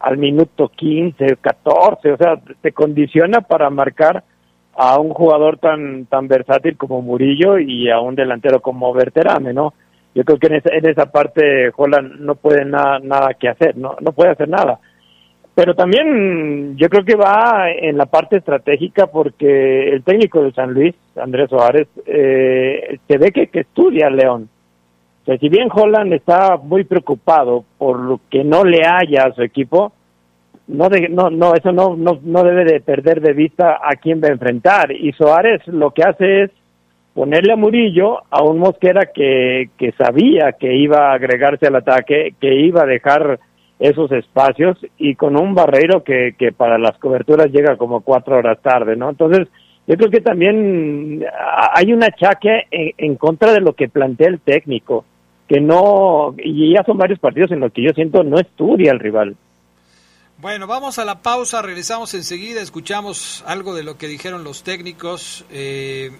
al minuto 15, 14, o sea, te condiciona para marcar a un jugador tan tan versátil como Murillo y a un delantero como Berterame, ¿no? Yo creo que en esa, en esa parte Holland no puede nada, nada que hacer, no, no puede hacer nada. Pero también yo creo que va en la parte estratégica porque el técnico de San Luis, Andrés Suárez, eh, se ve que, que estudia a León. O sea, si bien Holland está muy preocupado por lo que no le haya a su equipo, no, de, no, no, eso no, no, no debe de perder de vista a quién va a enfrentar. Y Suárez lo que hace es ponerle a Murillo a un Mosquera que, que sabía que iba a agregarse al ataque, que iba a dejar esos espacios y con un Barreiro que, que para las coberturas llega como cuatro horas tarde, ¿no? Entonces, yo creo que también hay un achaque en, en, contra de lo que plantea el técnico, que no, y ya son varios partidos en los que yo siento no estudia al rival. Bueno, vamos a la pausa, regresamos enseguida, escuchamos algo de lo que dijeron los técnicos. Eh,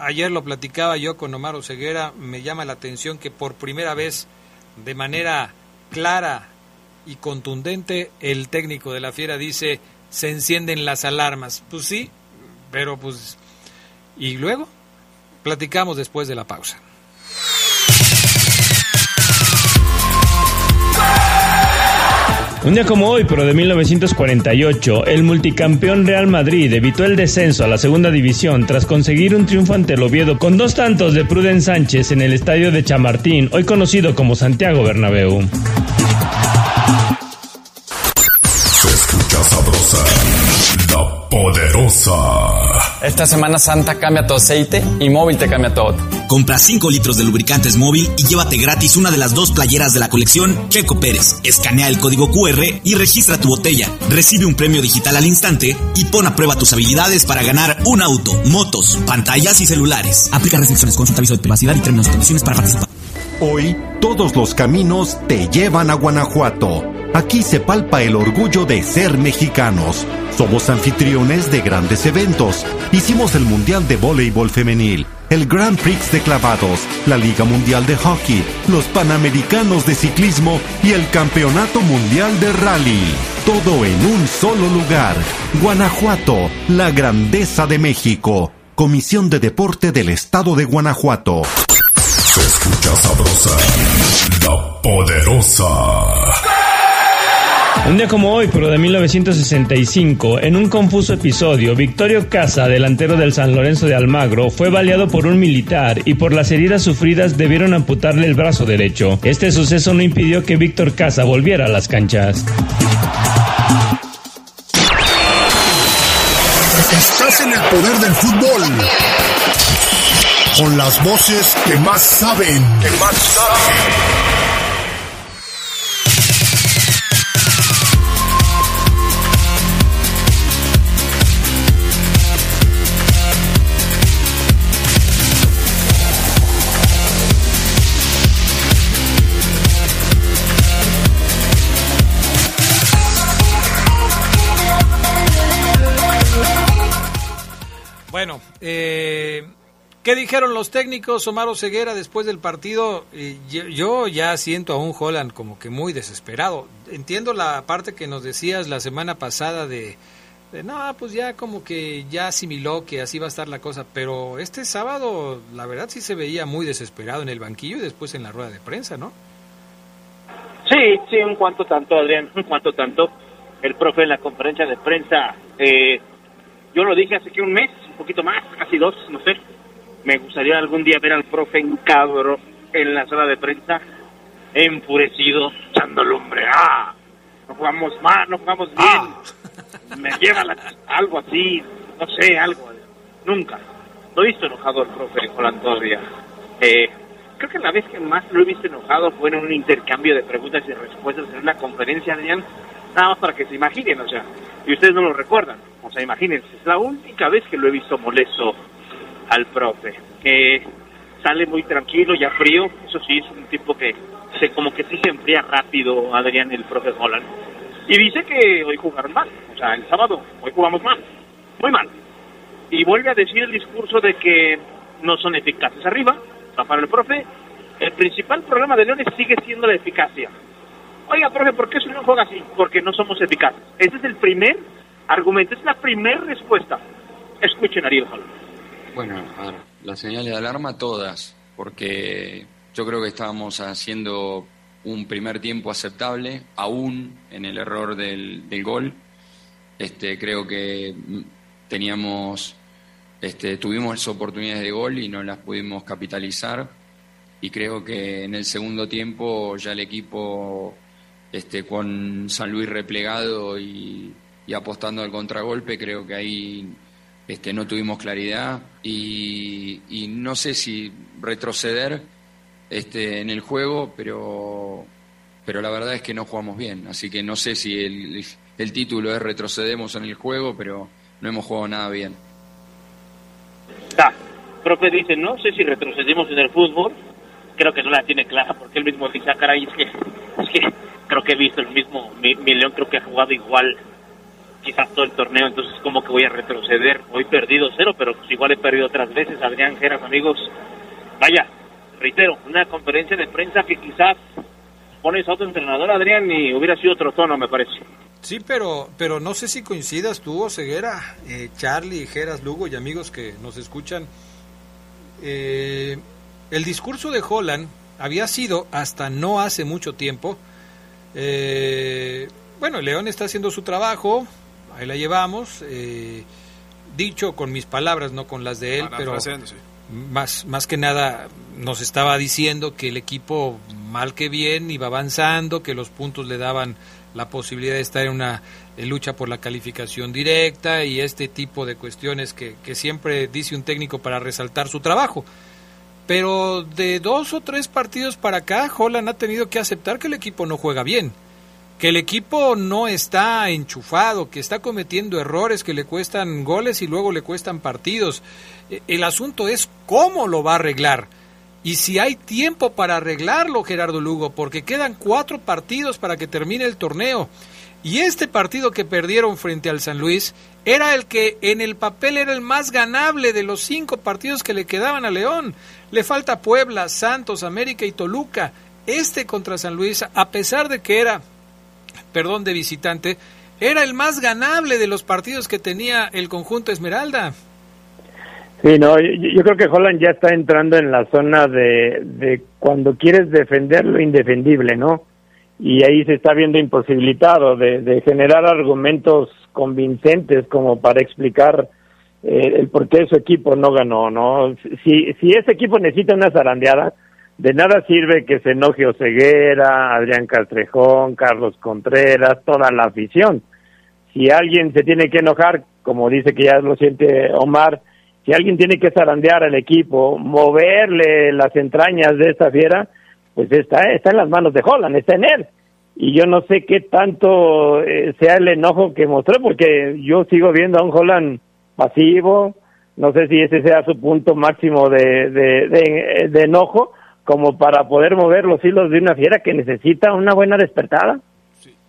ayer lo platicaba yo con Omar Oseguera, me llama la atención que por primera vez, de manera clara y contundente, el técnico de la Fiera dice, se encienden las alarmas. Pues sí, pero pues... ¿Y luego? Platicamos después de la pausa. Un día como hoy, pero de 1948, el multicampeón Real Madrid evitó el descenso a la segunda división tras conseguir un triunfo ante el Oviedo con dos tantos de Pruden Sánchez en el estadio de Chamartín, hoy conocido como Santiago Bernabéu. Se escucha sabrosa, la poderosa. Esta Semana Santa cambia tu aceite y móvil te cambia todo. Compra 5 litros de lubricantes móvil y llévate gratis una de las dos playeras de la colección Checo Pérez. Escanea el código QR y registra tu botella. Recibe un premio digital al instante y pon a prueba tus habilidades para ganar un auto, motos, pantallas y celulares. Aplica restricciones, consulta aviso de privacidad y términos y condiciones para participar. Hoy, todos los caminos te llevan a Guanajuato. Aquí se palpa el orgullo de ser mexicanos. Somos anfitriones de grandes eventos. Hicimos el Mundial de Voleibol Femenil el Grand Prix de clavados, la Liga Mundial de Hockey, los Panamericanos de Ciclismo y el Campeonato Mundial de Rally. Todo en un solo lugar. Guanajuato, la grandeza de México. Comisión de Deporte del Estado de Guanajuato. Se escucha sabrosa, la poderosa. Un día como hoy, pero de 1965, en un confuso episodio, Victorio Casa, delantero del San Lorenzo de Almagro, fue baleado por un militar y por las heridas sufridas debieron amputarle el brazo derecho. Este suceso no impidió que Víctor Casa volviera a las canchas. Estás en el poder del fútbol. Con las voces que más saben. Que más saben. Bueno, eh, ¿qué dijeron los técnicos Omar Ceguera después del partido? Eh, yo, ya siento a un Holland como que muy desesperado. Entiendo la parte que nos decías la semana pasada de, no, pues ya como que ya asimiló que así va a estar la cosa, pero este sábado la verdad sí se veía muy desesperado en el banquillo y después en la rueda de prensa, ¿no? Sí, sí, un cuanto tanto, Adrián, un cuanto tanto. El profe en la conferencia de prensa, eh, yo lo dije hace que un mes, poquito más, casi dos, no sé. Me gustaría algún día ver al profe en cabro en la sala de prensa, enfurecido, echando lumbre. ¡Ah! No jugamos mal, no jugamos bien. Ah. Me lleva algo así, no sé, algo. Nunca. No he visto enojado al profe Holland todavía. Eh, creo que la vez que más lo he visto enojado fue en un intercambio de preguntas y respuestas en una conferencia, Adrián. Nada más para que se imaginen, o sea, y ustedes no lo recuerdan. O sea, imagínense, es la única vez que lo he visto molesto al profe. Que sale muy tranquilo, ya frío. Eso sí, es un tipo que se como que sí se enfría rápido, Adrián, el profe Holland. Y dice que hoy jugaron mal. O sea, el sábado, hoy jugamos mal. Muy mal. Y vuelve a decir el discurso de que no son eficaces arriba. para el profe, el principal problema de Leones sigue siendo la eficacia. Oiga, profe, ¿por qué no juega así? Porque no somos eficaces. Ese es el primer argumento, es la primera respuesta. Escuchen, Ariel Bueno, a ver, las señales de alarma todas, porque yo creo que estábamos haciendo un primer tiempo aceptable, aún en el error del, del gol. Este, creo que teníamos, este, tuvimos oportunidades de gol y no las pudimos capitalizar. Y creo que en el segundo tiempo ya el equipo este, con San Luis replegado y, apostando al contragolpe, creo que ahí este, no tuvimos claridad. Y, no sé si retroceder este, en el juego, pero, pero la verdad es que no jugamos bien, así que no sé si el, el título es retrocedemos en el juego, pero no hemos jugado nada bien. Ah, profe dice, no sé si retrocedemos en el fútbol, creo que no la tiene clara porque él mismo dice, ah, caray, es que, que creo que he visto el mismo, mi, León creo que ha jugado igual quizás todo el torneo, entonces como que voy a retroceder. Hoy perdido cero, pero pues igual he perdido otras veces. Adrián Geras, amigos, vaya, reitero, una conferencia de prensa que quizás pones a otro entrenador, Adrián, y hubiera sido otro tono, me parece. Sí, pero, pero no sé si coincidas tú, Ceguera, eh, Charlie, Geras, Lugo y amigos que nos escuchan. Eh, el discurso de Holland había sido, hasta no hace mucho tiempo, eh, bueno, León está haciendo su trabajo, ahí la llevamos, eh, dicho con mis palabras, no con las de él, pero más, más que nada nos estaba diciendo que el equipo, mal que bien, iba avanzando, que los puntos le daban la posibilidad de estar en una lucha por la calificación directa y este tipo de cuestiones que, que siempre dice un técnico para resaltar su trabajo. Pero de dos o tres partidos para acá, Holland ha tenido que aceptar que el equipo no juega bien, que el equipo no está enchufado, que está cometiendo errores que le cuestan goles y luego le cuestan partidos. E, el asunto es cómo lo va a arreglar. Y si hay tiempo para arreglarlo, Gerardo Lugo, porque quedan cuatro partidos para que termine el torneo. Y este partido que perdieron frente al San Luis era el que en el papel era el más ganable de los cinco partidos que le quedaban a León. Le falta Puebla, Santos, América y Toluca. Este contra San Luis, a pesar de que era, perdón, de visitante, era el más ganable de los partidos que tenía el conjunto Esmeralda. Sí, no, yo, creo que Holland ya está entrando en la zona de, de cuando quieres defender lo indefendible, ¿no? Y ahí se está viendo imposibilitado de, de generar argumentos convincentes como para explicar eh, el por qué su equipo no ganó, ¿no? Si, si ese equipo necesita una zarandeada, de nada sirve que se enoje Oseguera, Adrián Castrejón, Carlos Contreras, toda la afición. Si alguien se tiene que enojar, como dice que ya lo siente Omar, si alguien tiene que zarandear al equipo, moverle las entrañas de esta fiera, pues está, está en las manos de Holland, está en él. Y yo no sé qué tanto eh, sea el enojo que mostró, porque yo sigo viendo a un Holland pasivo, no sé si ese sea su punto máximo de, de, de enojo, como para poder mover los hilos de una fiera que necesita una buena despertada.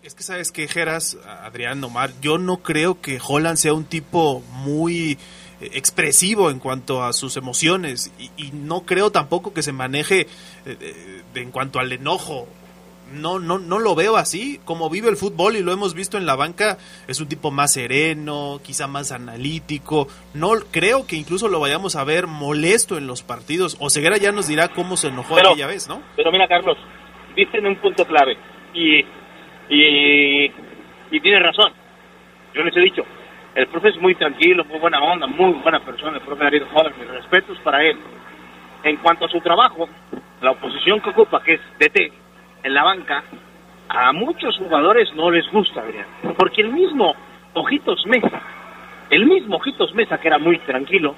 Es que sabes que, Geras, Adrián Omar, yo no creo que Holland sea un tipo muy expresivo en cuanto a sus emociones y, no creo tampoco que se maneje eh, en cuanto al enojo. No, no, no lo veo así. Como vive el fútbol y lo hemos visto en la banca, es un tipo más sereno, quizá más analítico. No creo que incluso lo vayamos a ver molesto en los partidos. O Ceguera ya nos dirá cómo se enojó aquella vez, ¿no? Pero mira, Carlos, dicen un punto clave y, y, y tiene razón. Yo les he dicho, el profe es muy tranquilo, muy buena onda, muy buena persona, el profe Darío Joder, mis respetos para él. En cuanto a su trabajo, la oposición que ocupa, que es DT, en la banca, a muchos jugadores no les gusta, Adrián. Porque el mismo Ojitos Mesa, el mismo Ojitos Mesa, que era muy tranquilo,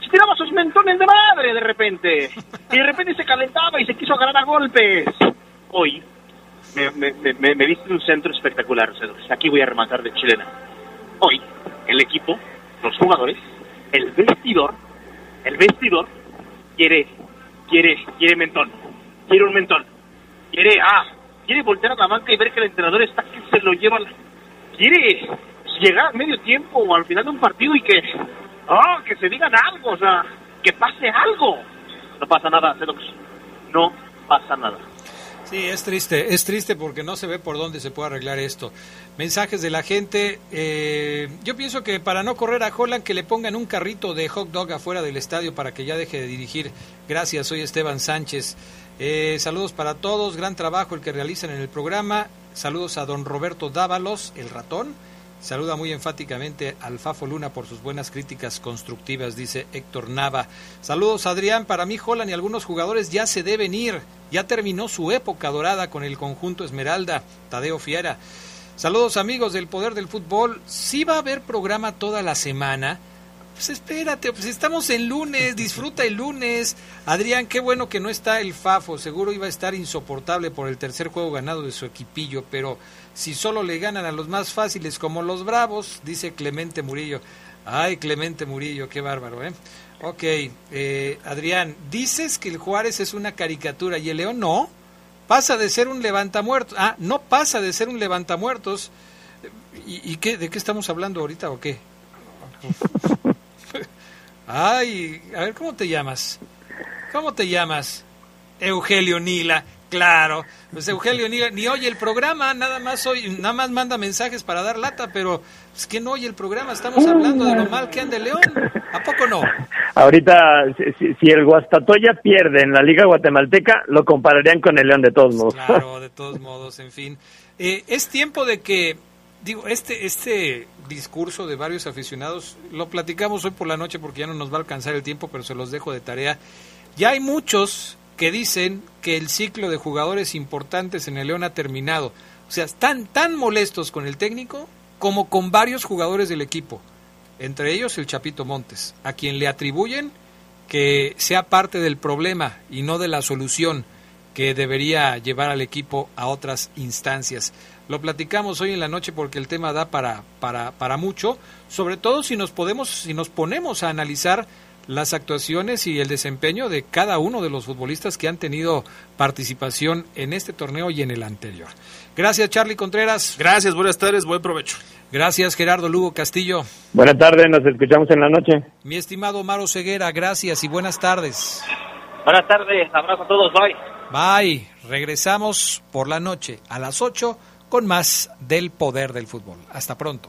se tiraba sus mentones de madre de repente. Y de repente se calentaba y se quiso agarrar a golpes. Hoy me, me, me, viste un centro espectacular, Aquí voy a rematar de chilena. Hoy el equipo, los jugadores, el vestidor, el vestidor quiere, quiere, quiere mentón, quiere un mentón, quiere, ah, quiere voltear a la banca y ver que el entrenador está que se lo lleva, quiere llegar a medio tiempo o al final de un partido y que, ah, que se digan algo, o sea, que pase algo. No pasa nada, Cedox, no pasa nada. Sí, es triste, es triste porque no se ve por dónde se puede arreglar esto. Mensajes de la gente. Eh, yo pienso que para no correr a Holland, que le pongan un carrito de hot dog afuera del estadio para que ya deje de dirigir. Gracias, soy Esteban Sánchez. Eh, saludos para todos, gran trabajo el que realizan en el programa. Saludos a don Roberto Dávalos, el ratón. Saluda muy enfáticamente al Fafo Luna por sus buenas críticas constructivas, dice Héctor Nava. Saludos Adrián, para mí Holland y algunos jugadores ya se deben ir, ya terminó su época dorada con el conjunto Esmeralda, Tadeo Fiera. Saludos amigos del Poder del Fútbol, sí va a haber programa toda la semana. Pues espérate, pues estamos en lunes, disfruta el lunes. Adrián, qué bueno que no está el Fafo, seguro iba a estar insoportable por el tercer juego ganado de su equipillo, pero si solo le ganan a los más fáciles como los Bravos, dice Clemente Murillo. Ay, Clemente Murillo, qué bárbaro, ¿eh? Ok, eh, Adrián, dices que el Juárez es una caricatura y el León no. Pasa de ser un levantamuertos. Ah, no pasa de ser un levantamuertos. ¿Y, y qué, de qué estamos hablando ahorita o qué? Ay, a ver, ¿cómo te llamas? ¿Cómo te llamas? Eugelio Nila. Claro, pues Eugelio ni, ni, oye el programa, nada más hoy, nada más manda mensajes para dar lata, pero es que no oye el programa, estamos hablando de lo mal que anda León, ¿a poco no? Ahorita, si, si, el Guastatoya pierde en la Liga Guatemalteca, lo compararían con el León de todos modos. Claro, de todos modos, en fin. Eh, es tiempo de que, digo, este, este discurso de varios aficionados, lo platicamos hoy por la noche porque ya no nos va a alcanzar el tiempo, pero se los dejo de tarea. Ya hay muchos que dicen que el ciclo de jugadores importantes en el León ha terminado. O sea, están tan molestos con el técnico como con varios jugadores del equipo, entre ellos el Chapito Montes, a quien le atribuyen que sea parte del problema y no de la solución que debería llevar al equipo a otras instancias. Lo platicamos hoy en la noche porque el tema da para, para, para mucho, sobre todo si nos podemos, si nos ponemos a analizar las actuaciones y el desempeño de cada uno de los futbolistas que han tenido participación en este torneo y en el anterior. Gracias, Charlie Contreras. Gracias, buenas tardes, buen provecho. Gracias, Gerardo Lugo Castillo. Buenas tardes, nos escuchamos en la noche. Mi estimado Maro Ceguera, gracias y buenas tardes. Buenas tardes, abrazo a todos, bye. Bye. Regresamos por la noche a las 8 con más del poder del fútbol. Hasta pronto.